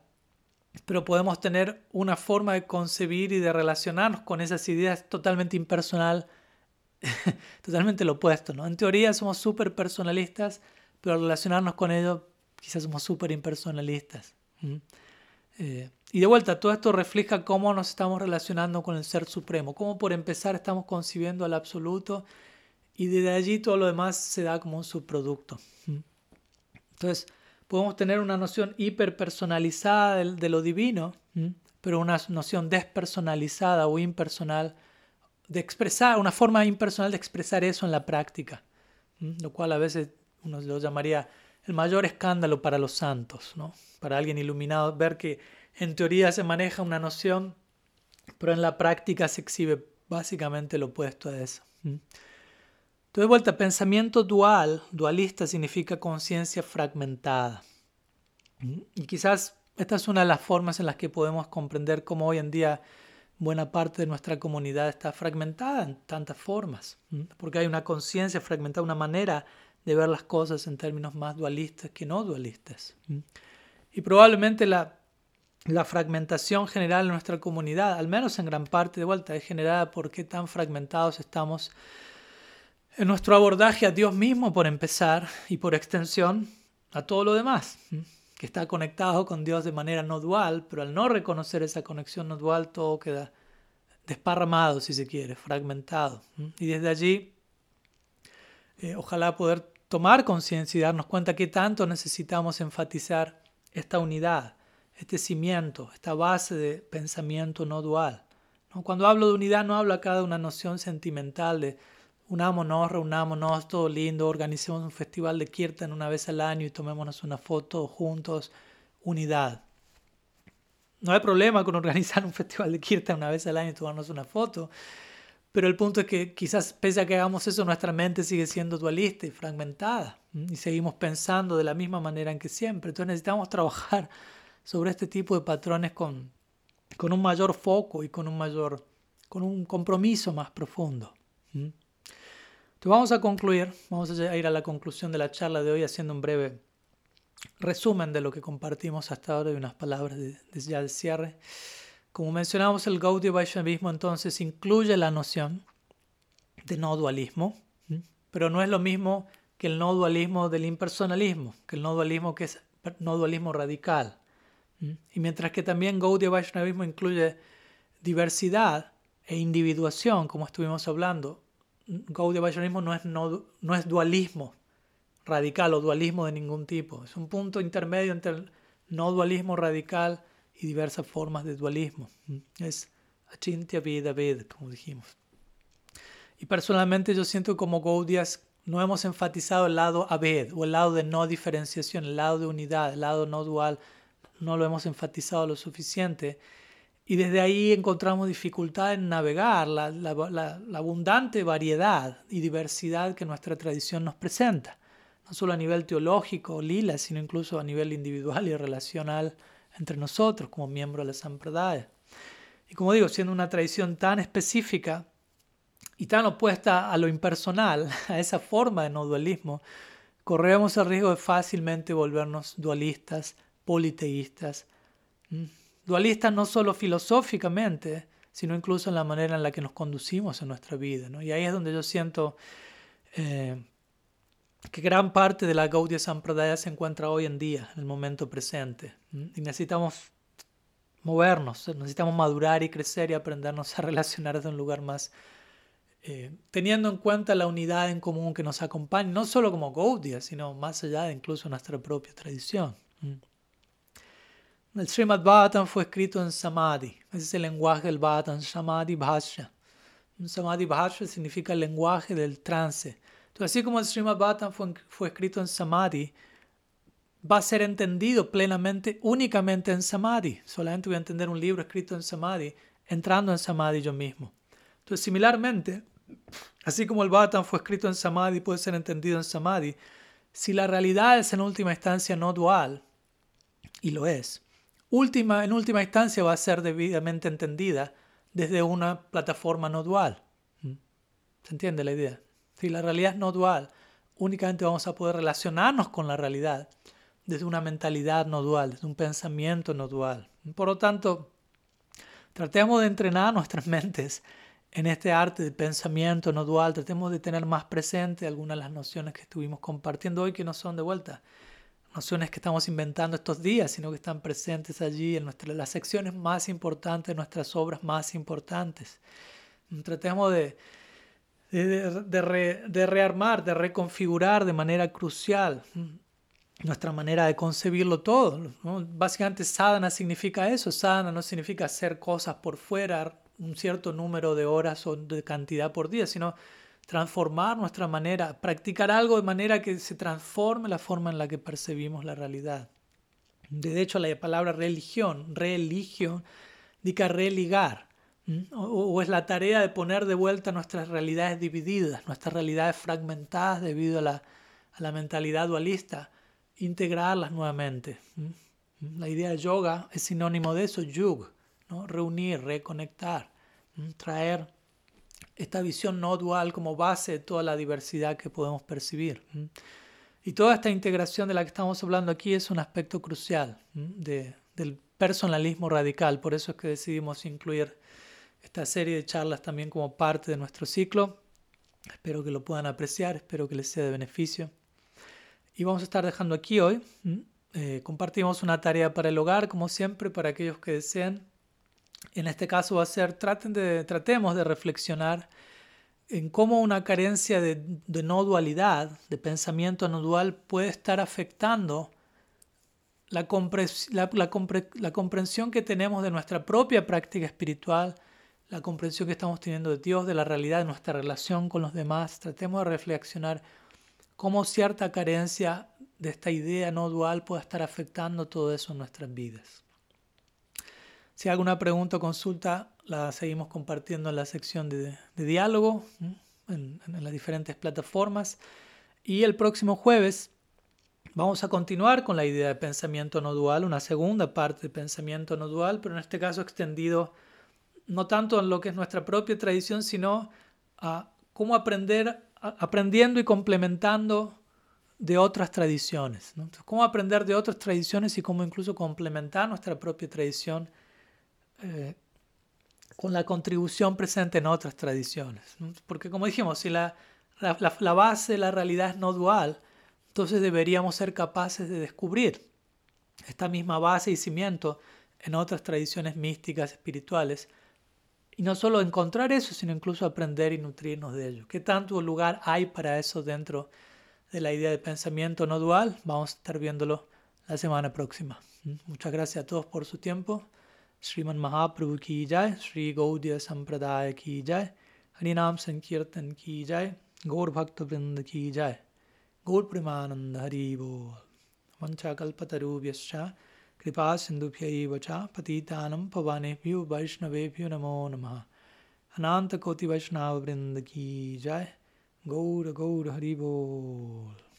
pero podemos tener una forma de concebir y de relacionarnos con esas ideas totalmente impersonal, totalmente lo opuesto. ¿no? En teoría somos súper personalistas, pero al relacionarnos con ellos quizás somos súper impersonalistas. Eh, y de vuelta, todo esto refleja cómo nos estamos relacionando con el Ser Supremo, cómo por empezar estamos concibiendo al absoluto y desde allí todo lo demás se da como un subproducto. Entonces, podemos tener una noción hiperpersonalizada de, de lo divino, pero una noción despersonalizada o impersonal de expresar, una forma impersonal de expresar eso en la práctica, lo cual a veces uno lo llamaría el mayor escándalo para los santos, ¿no? para alguien iluminado, ver que en teoría se maneja una noción, pero en la práctica se exhibe básicamente lo opuesto a eso. Entonces, de vuelta, pensamiento dual, dualista significa conciencia fragmentada. Y quizás esta es una de las formas en las que podemos comprender cómo hoy en día buena parte de nuestra comunidad está fragmentada en tantas formas, porque hay una conciencia fragmentada, una manera de ver las cosas en términos más dualistas que no dualistas. Y probablemente la, la fragmentación general en nuestra comunidad, al menos en gran parte de vuelta, es generada por qué tan fragmentados estamos en nuestro abordaje a Dios mismo, por empezar, y por extensión a todo lo demás que está conectado con Dios de manera no dual, pero al no reconocer esa conexión no dual, todo queda desparramado, si se quiere, fragmentado. Y desde allí, eh, ojalá poder tomar conciencia y darnos cuenta que tanto necesitamos enfatizar esta unidad, este cimiento, esta base de pensamiento no dual. Cuando hablo de unidad no hablo acá de una noción sentimental de unámonos, reunámonos, todo lindo, organicemos un festival de Kirtan una vez al año y tomémonos una foto juntos, unidad. No hay problema con organizar un festival de Kirtan una vez al año y tomarnos una foto, pero el punto es que quizás pese a que hagamos eso, nuestra mente sigue siendo dualista y fragmentada y seguimos pensando de la misma manera en que siempre. Entonces necesitamos trabajar sobre este tipo de patrones con, con un mayor foco y con un mayor con un compromiso más profundo. Vamos a concluir, vamos a ir a la conclusión de la charla de hoy haciendo un breve resumen de lo que compartimos hasta ahora y unas palabras de, ya de cierre. Como mencionamos, el Gaudiya Vaishnavismo entonces incluye la noción de no dualismo, pero no es lo mismo que el no dualismo del impersonalismo, que el no dualismo que es no dualismo radical. Y mientras que también Gaudiya Vaishnavismo incluye diversidad e individuación, como estuvimos hablando, Gaudiya Vaishnavismo no es, no, es dualismo radical o dualismo de ningún tipo. Es un punto intermedio entre el no dualismo radical y diversas formas de dualismo. Es achintya vida ved, como dijimos. Y personalmente yo siento como Gaudias no hemos enfatizado el lado aved o el lado de no diferenciación, el lado de unidad, el lado no dual, no lo hemos enfatizado lo suficiente. Y desde ahí encontramos dificultad en navegar la, abundante variedad y diversidad que nuestra tradición nos presenta, no solo a nivel teológico, lila, sino incluso a nivel individual y relacional entre nosotros como miembros de la Sampradaya. Y como digo, siendo una tradición tan específica y tan opuesta a lo impersonal, a esa forma de no dualismo, corremos el riesgo de fácilmente volvernos dualistas, politeístas, dualistas no solo filosóficamente, sino incluso en la manera en la que nos conducimos en nuestra vida. ¿no? Y ahí es donde yo siento eh, que gran parte de la Gaudiya Sampradaya se encuentra hoy en día, en el momento presente. Y necesitamos movernos, necesitamos madurar y crecer y aprendernos a relacionar desde un lugar más, eh, teniendo en cuenta la unidad en común que nos acompaña, no solo como Gaudiya, sino más allá de incluso nuestra propia tradición. El Srimad Bhattan fue escrito en Samadhi. Ese es el lenguaje del Bhattan, Samadhi Bhashya. Samadhi Bhashya significa el lenguaje del trance. Entonces, así como el Srimad Bhattan fue, fue escrito en Samadhi, va a ser entendido plenamente únicamente en Samadhi. Solamente voy a entender un libro escrito en Samadhi, entrando en Samadhi yo mismo. Entonces, similarmente, así como el Bhattan fue escrito en Samadhi, puede ser entendido en Samadhi, si la realidad es en última instancia no dual, y lo es, última, en última instancia va a ser debidamente entendida desde una plataforma no dual. ¿Mm? ¿Se entiende la idea? Si la realidad es no dual, únicamente vamos a poder relacionarnos con la realidad desde una mentalidad no dual, desde un pensamiento no dual. Por lo tanto, tratemos de entrenar nuestras mentes en este arte de pensamiento no dual, tratemos de tener más presente algunas de las nociones que estuvimos compartiendo hoy que no son de vuelta nociones que estamos inventando estos días, sino que están presentes allí en nuestra, las secciones más importantes, nuestras obras más importantes. Tratemos de, de, rearmar, de reconfigurar de manera crucial nuestra manera de concebirlo todo. Básicamente sadhana significa eso, sadhana no significa hacer cosas por fuera, un cierto número de horas o de cantidad por día, sino transformar nuestra manera, practicar algo de manera que se transforme la forma en la que percibimos la realidad. De hecho, la palabra religión, religión, indica religar. o, es la tarea de poner de vuelta nuestras realidades divididas, nuestras realidades fragmentadas debido a la, a la mentalidad dualista, integrarlas nuevamente. La idea de yoga es sinónimo de eso, yug, ¿no? reunir, reconectar, traer esta visión no dual como base de toda la diversidad que podemos percibir. Y toda esta integración de la que estamos hablando aquí es un aspecto crucial de, del personalismo radical. Por eso es que decidimos incluir esta serie de charlas también como parte de nuestro ciclo. Espero que lo puedan apreciar, espero que les sea de beneficio. Y vamos a estar dejando aquí hoy. Eh, compartimos una tarea para el hogar, como siempre, para aquellos que deseen. En este caso va a ser, tratemos de reflexionar en cómo una carencia de, no dualidad, de pensamiento no dual, puede estar afectando la, la comprensión que tenemos de nuestra propia práctica espiritual, la comprensión que estamos teniendo de Dios, de la realidad de nuestra relación con los demás. Tratemos de reflexionar cómo cierta carencia de esta idea no dual puede estar afectando todo eso en nuestras vidas. Si hay alguna pregunta o consulta, la seguimos compartiendo en la sección de, diálogo, en, las diferentes plataformas. Y el próximo jueves vamos a continuar con la idea de pensamiento no dual, una segunda parte de pensamiento no dual, pero en este caso extendido no tanto en lo que es nuestra propia tradición, sino a cómo aprender aprendiendo y complementando de otras tradiciones. cómo aprender de otras tradiciones y cómo incluso complementar nuestra propia tradición eh, con la contribución presente en otras tradiciones. Porque como dijimos, si la, base de la realidad es no dual, entonces deberíamos ser capaces de descubrir esta misma base y cimiento en otras tradiciones místicas, espirituales, y no solo encontrar eso, sino incluso aprender y nutrirnos de ello. ¿Qué tanto lugar hay para eso dentro de la idea de pensamiento no dual? Vamos a estar viéndolo la semana próxima. ¿Mm? Muchas gracias a todos por su tiempo. श्रीमन महाप्रभु की जाय श्री गौद्य संप्रदाय की जाय, हरिनाम संकीर्तन की जाय, गौर भक्त वृंद की जाय। गौर प्रेमानंद हरि बोल। कृपा सिंधुभ्य चा पतितानम पवानेभ्यो, वैष्णवेभ्यो नमो नम। अनाकोटिवैष्णववृंद की जय। गौर गौर हरिबोल